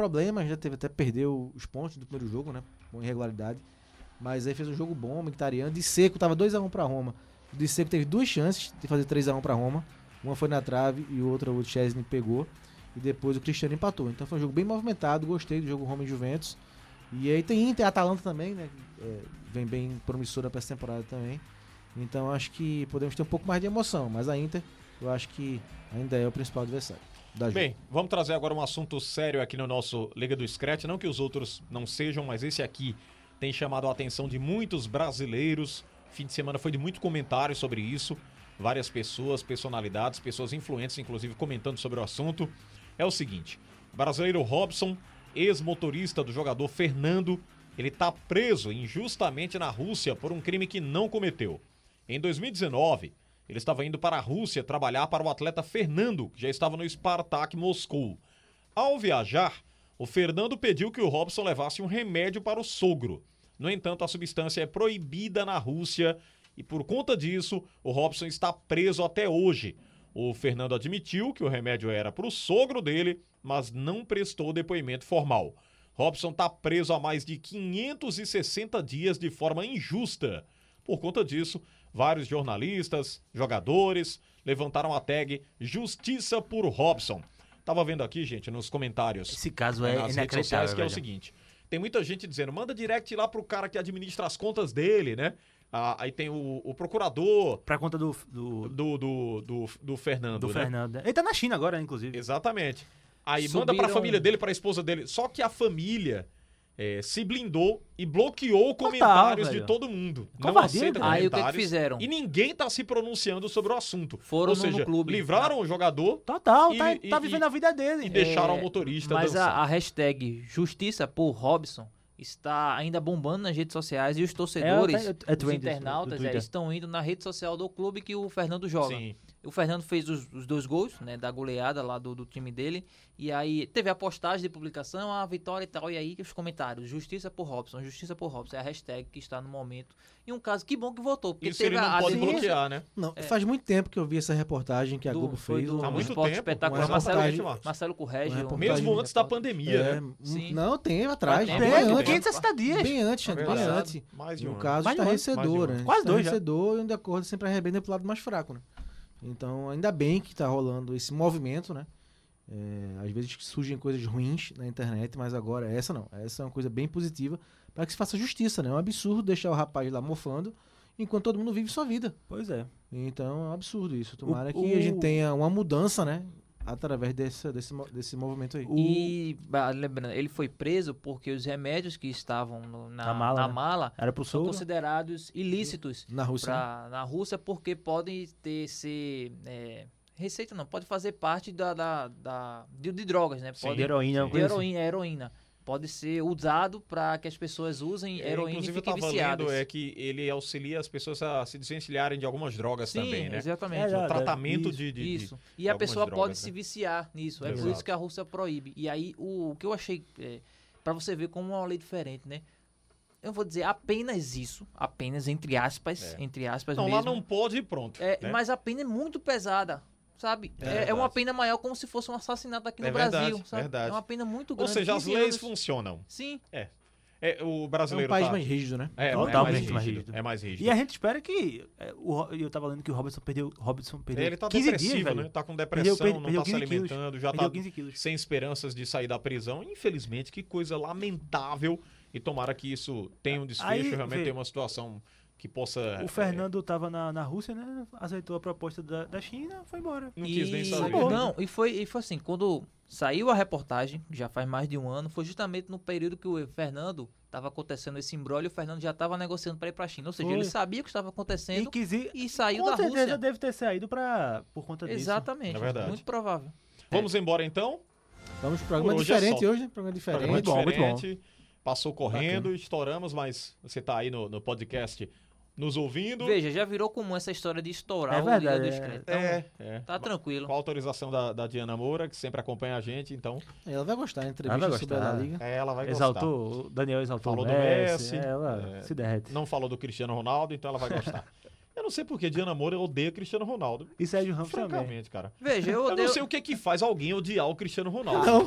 problemas, já teve até perdeu os pontos do primeiro jogo, né? Com irregularidade. Mas aí fez um jogo bom, Mkhitaryan. De Seco tava 2x1 pra Roma. De Seco teve duas chances de fazer 3x1 pra Roma. Uma foi na trave e outra o Chesney pegou. E depois o Cristiano empatou. Então foi um jogo bem movimentado, gostei do jogo Roma e Juventus. E aí tem Inter Atalanta também, né? É, vem bem promissora pra essa temporada também. Então acho que podemos ter um pouco mais de emoção. Mas a Inter, eu acho que ainda é o principal adversário. Da Juve. Bem, vamos trazer agora um assunto sério aqui no nosso Liga do Scratch. Não que os outros não sejam, mas esse aqui tem chamado a atenção de muitos brasileiros. Fim de semana foi de muito comentário sobre isso. Várias pessoas, personalidades, pessoas influentes, inclusive, comentando sobre o assunto. É o seguinte: brasileiro Robson, ex-motorista do jogador Fernando, ele está preso injustamente na Rússia por um crime que não cometeu. Em 2019, ele estava indo para a Rússia trabalhar para o atleta Fernando, que já estava no Spartak Moscou. Ao viajar, o Fernando pediu que o Robson levasse um remédio para o sogro. No entanto, a substância é proibida na Rússia e, por conta disso, o Robson está preso até hoje. O Fernando admitiu que o remédio era para o sogro dele, mas não prestou depoimento formal. Robson está preso há mais de 560 dias de forma injusta. Por conta disso, vários jornalistas, jogadores levantaram a tag Justiça por Robson. Tava vendo aqui, gente, nos comentários Esse caso né, é nas redes sociais, que é o seguinte: tem muita gente dizendo, manda direct lá pro cara que administra as contas dele, né? Ah, aí tem o, o procurador Pra conta do, do, do, do, do, do Fernando, do né? Fernando. Ele tá na China agora, inclusive. Exatamente. Aí manda pra Subiram- família dele, pra esposa dele. Só que a família é, se blindou e bloqueou comentários de todo mundo. Não Covardia, aceita velho. Aí o que, que comentários. fizeram? E ninguém tá se pronunciando sobre o assunto. Foram Ou no- seja, no clube. livraram o jogador Total, E- tá, e- tá e- vivendo a vida dele. e deixaram É, o motorista Mas a, a hashtag Justiça por Robson está ainda bombando nas redes sociais e os torcedores, É, é os internautas, do é, estão indo na rede social do clube que o Fernando joga. Sim. O Fernando fez os, os dois gols, né, da goleada lá do, do time dele. E aí teve a postagem de publicação, a vitória e tal. E aí os comentários, justiça por Robson, justiça por Robson. É a hashtag que está no momento. E um caso, que bom que votou. Porque Isso teve ele não a, pode denúncia bloquear, né? Não, faz muito tempo que eu vi essa reportagem que a do, Globo fez. do, Há muito tempo, espetacular. Marcelo. Marcelo. Uma um Mesmo antes da pandemia, É, né? um- Sim. Não, tem atrás. Faz Bem tempo, antes 560 dias. Bem antes, bem antes. Mais de No um ano. caso, Mais um um estarrecedor, ano. né? Quase dois já. Estarrecedor e onde a corda sempre arrebenta pro lado mais fraco, né? Então, ainda bem que tá rolando esse movimento, né? É, às vezes surgem coisas ruins na internet, mas agora essa não. Essa é uma coisa bem positiva para que se faça justiça, né? É um absurdo deixar o rapaz lá mofando enquanto todo mundo vive sua vida. Pois é. Então é um absurdo isso. Tomara O- que a gente o- tenha uma mudança, né? Através desse, desse, desse movimento aí. E, lembrando, ele foi preso porque os remédios que estavam no- na, Na mala, na né? mala Era pro são sul. considerados ilícitos Na Rússia. né? pra, na Rússia porque podem ter ser é, receita não pode fazer parte da, da, da- de, de drogas né pode heroína, sim. uma de assim. heroína, heroína pode ser usado para que as pessoas usem É, heroína inclusive, e eu fiquem tava viciadas lendo é que ele auxilia as pessoas a se desvencilharem de algumas drogas Sim, também, né? exatamente É, O já- tratamento isso, de, de- de- Isso. E a pessoa pode drogas, se né? viciar nisso. É por Exato. isso que a Rússia proíbe. E aí, o, o que eu achei. É, para você ver como é uma lei diferente, né? Eu vou dizer apenas isso. Apenas, entre aspas. É. Entre aspas Não, lá mesmo. não pode e pronto. É, né? Mas a pena é muito pesada. Sabe? É É, é uma pena maior como se fosse um assassinato aqui no É Brasil. verdade, sabe? verdade. É uma pena muito Ou grande. seja, as 15 leis anos. funcionam. Sim. É, o É brasileiro um país tá- mais rígido, né? É, é Totalmente mais mais rígido. rígido. É mais rígido. E a gente espera que. é, o eu tava lendo que o Robertson perdeu. Robertson perdeu Ele tá 15 depressivo, dias, velho. né? Tá com Perdeu- depressão, perdeu não tá se 15 quilos. alimentando, já Perdeu tá 15 quilos. sem esperanças de sair da prisão. Infelizmente, que coisa lamentável. E tomara que isso tenha um desfecho, Aí, realmente vê. tenha uma situação que possa... O Fernando tava na, na Rússia, né? Aceitou a proposta da, da China, foi embora. é, não quis nem E- saber. Não, e foi, e foi assim, quando saiu a reportagem, já faz mais de um ano, foi justamente no período que o Fernando estava acontecendo esse embrólio, o Fernando já estava negociando para ir para a China. Ou seja, Foi. ele sabia o que estava E acontecendo quis ir. e, saiu Com da certeza Rússia. deve ter saído pra, por conta disso. Exatamente. É verdade. Muito provável. Vamos embora então? Vamos pro programa hoje é diferente só. hoje, né? Programa diferente. Programa Muito bom, muito bom. diferente. Passou correndo, estouramos, mas você tá aí no, no podcast nos ouvindo. Veja, já virou comum essa história de estourar É o Liga verdade, do é. Discreto. Então, É, é. Tá tranquilo. Com a autorização da, da Diana Moura, que sempre acompanha a gente, então Ela vai gostar, Ela entrevista vai sobre a gostar. Liga. é, ela vai gostar. Exaltou, o Daniel exaltou Falou o do Messi. Messi, Ela é. se derrete. Não falou do Cristiano Ronaldo, então ela vai gostar. Eu não sei porque Diana Moura odeia Cristiano Ronaldo. E Sérgio Ramos também. Francamente, cara. Veja, eu Eu odeio... não sei o que que faz alguém odiar o Cristiano Ronaldo. Não,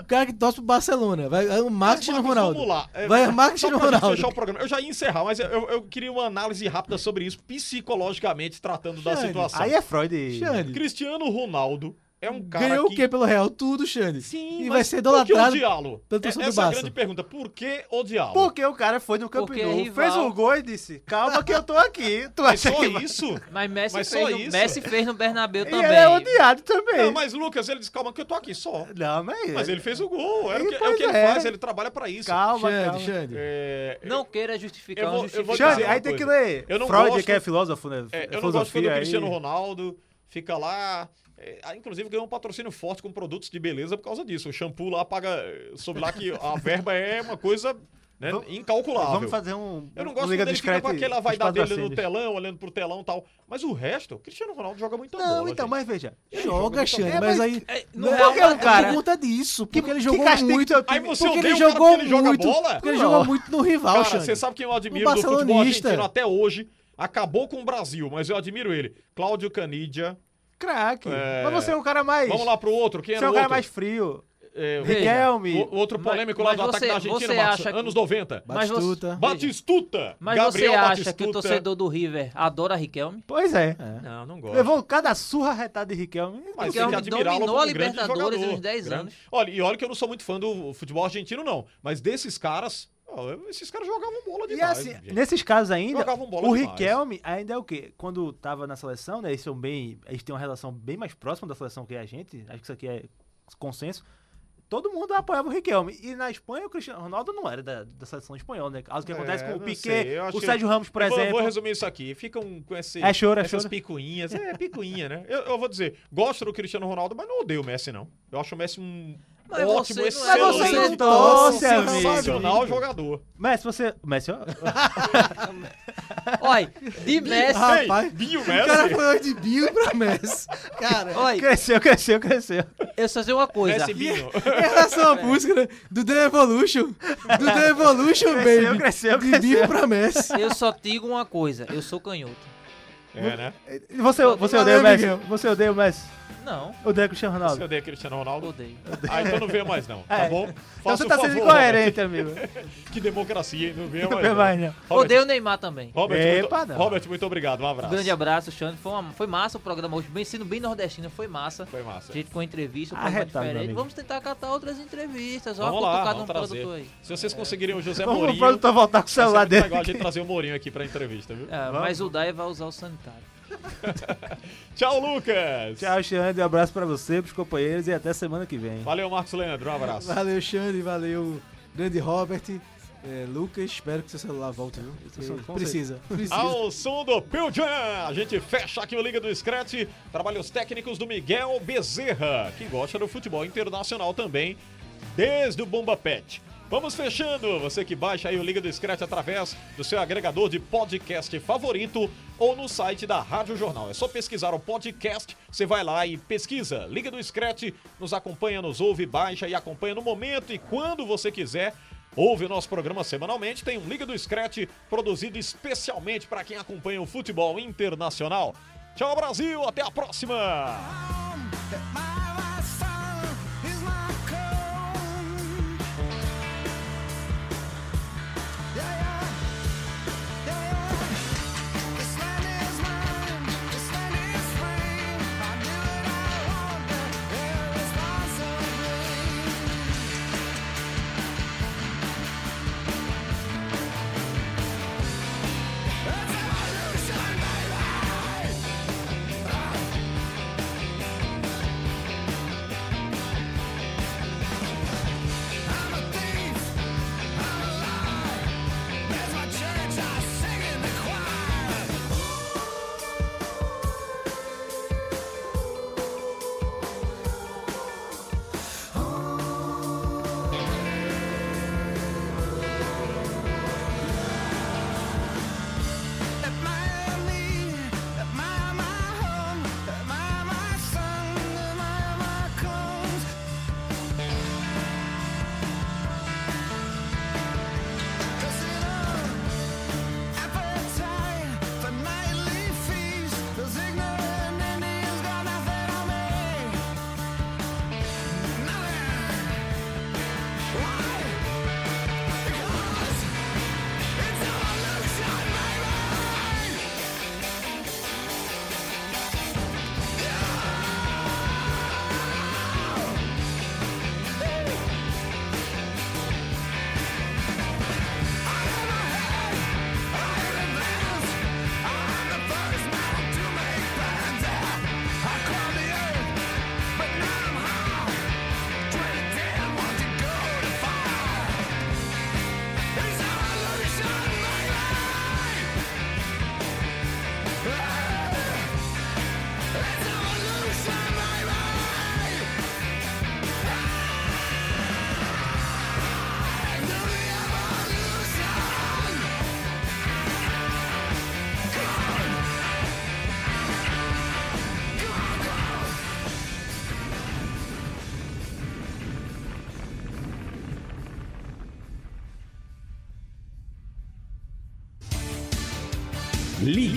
o cara que torce pro Barcelona. Vai o Mas, Marcos no Marcos, Ronaldo. Vamos lá. É, Vai Marcos Só no pra gente Ronaldo. fechar o programa. Eu já ia encerrar, mas eu, eu queria uma análise rápida sobre isso, psicologicamente tratando da Xande, situação. Aí é Freud. Xande, Cristiano Ronaldo é um cara ganhou que... o quê pelo Real? Tudo, Xande. Sim, E mas vai ser Por que idolatrado. odiá-lo? É, Essa é a grande pergunta. Por que odiá-lo? Porque o cara foi no Camp Porque Nou, é rival. fez um gol e disse, calma que eu tô aqui. Tu Mas acha só que vai- isso? Mas Messi, Mas só fez, no, isso? Messi fez no Bernabéu E também. ele é odiado também. Não, mas Lucas, ele disse, calma que eu tô aqui só. Não, mas... Mas ele fez o gol, é, o que, é o que ele é. faz, ele trabalha pra isso. Calma, Xande, calma. Xande. É, Não queira justificar Eu vou- eu vou justificado. dizer Xande, uma aí tem que coisa. ler. Eu não Freud, gosto- que é filósofo, né? É, eu não gosto quando Filosofia o aí. Cristiano Ronaldo fica lá. É, ah, inclusive ganhou um patrocínio forte com produtos de beleza por causa disso. O shampoo lá paga. eh, Soube lá que a verba é uma coisa né, Vamos- incalculável. Vamos fazer um. Eu não gosto Liga quando ele fica Discreta com aquela vaidade dele no telão, olhando pro telão e tal. Mas o resto, o Cristiano Ronaldo joga muito Não, bola. então, gente. mas veja. Ele Joga, muito Xande, bola. mas aí. É, Não no é, Real é um cara- por conta disso. Porque ele que jogou castigo muito. Aí você Porque ele jogou porque ele joga muito. bola? Porque ele Não. jogou muito no rival, Cara, Xande. você sabe quem eu admiro do futebol argentino até hoje? Acabou com o Brasil, mas eu admiro ele. Cláudio Canidia. Craque. É. Mas você é um cara mais. Vamos lá pro outro. Quem Você é o um cara mais frio. É, Riquelme. o- outro Mas- polêmico lá mas do ataque você- da Argentina, acha que- anos 90. Mas você- Batistuta. Batistuta. Mas Gabriel você acha Batistuta. que o torcedor do River adora Riquelme? Pois é. Não, não gosto. Levou cada surra retada de Riquelme. Mas Riquelme dominou a Libertadores jogador. uns 10 Grande. anos. Olha, e olha que eu não sou muito fã do futebol argentino, não. Mas desses caras, esses caras jogavam bola E demais. assim, gente. nesses casos ainda, o. Riquelme ainda é o quê? Quando tava na seleção, né? Eles são bem. Eles têm uma relação bem mais próxima da seleção que a gente. Acho que isso aqui é consenso. Todo mundo apoiava o Riquelme. E na Espanha, o Cristiano Ronaldo não era da, da seleção espanhola, né? Algo que É, acontece com o Piquet, o Sérgio Ramos, por Eu vou, exemplo. vou resumir isso aqui. Ficam com esse, É choro, é essas choro. picuinhas. É, picuinha, né? Eu, eu vou dizer, gosto do Cristiano Ronaldo, mas não odeio o Messi, não. Eu acho o Messi um Mas ótimo, você é- excelente, Mas você não torce, amigo. sensacional jogador. Messi, você. Messi, ó. Olha, de Messi. Rapaz, Ei, Binho O cara Messi. falou de Bill pra Messi. Cara, Olha, Cresceu, cresceu, cresceu. eu só sei uma coisa. Messi Binho. em relação à música né, do The Evolution, do The Evolution, Cresceu, baby. cresceu, de cresceu. Bill pra Messi. Eu só digo uma coisa. Eu sou canhoto. É, né? E Você, você odeia o Messi? Você odeia o Messi? Não, Odeia Cristiano Você Ronaldo? odeia Cristiano Ronaldo? odeio. Ah, então não venha mais não, tá É. bom? Então Faça você o tá favor, sendo incoerente, amigo. Que democracia, hein? Não venha mais Não não. vai, não. Robert, Odeio o Neymar também. Robert, Epa, muito, não. Robert, muito obrigado, um Um abraço. grande abraço, Xande. Foi, uma- foi massa o programa hoje, bem sendo bem nordestino, foi massa. Foi massa. A gente com entrevista, um programa diferente. Vamos tentar catar outras entrevistas. Ó, Vamos lá, vamos no trazer. aí. Se vocês conseguirem o José Vamos o Mourinho, produtor voltar com o celular dele. legal a gente trazer o Mourinho aqui pra entrevista, viu? É, mas o Dai vai usar o sanitário. Tchau, Lucas! Tchau, Xande. Um abraço pra você, pros companheiros e até semana que vem. Valeu, Marcos Leandro, um abraço. Valeu, Xande, valeu, grande Robert. É, Lucas, espero que seu celular volte, viu? Precisa, precisa. Ao som do Pearl Jam, a gente fecha aqui o Liga do Scratch. Trabalhos técnicos do Miguel Bezerra, que gosta do futebol internacional também, desde o Bomba Pet. Vamos fechando. Você que baixa aí o Liga do Scratch através do seu agregador de podcast favorito ou no site da Rádio Jornal. É só pesquisar o podcast, você vai lá e pesquisa Liga do Scratch, nos acompanha, nos ouve, baixa e acompanha no momento e quando você quiser. Ouve o nosso programa semanalmente, tem um Liga do Scratch produzido especialmente para quem acompanha o futebol internacional. Tchau, Brasil, até a próxima!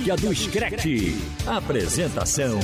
Liga do Screte. Apresentação.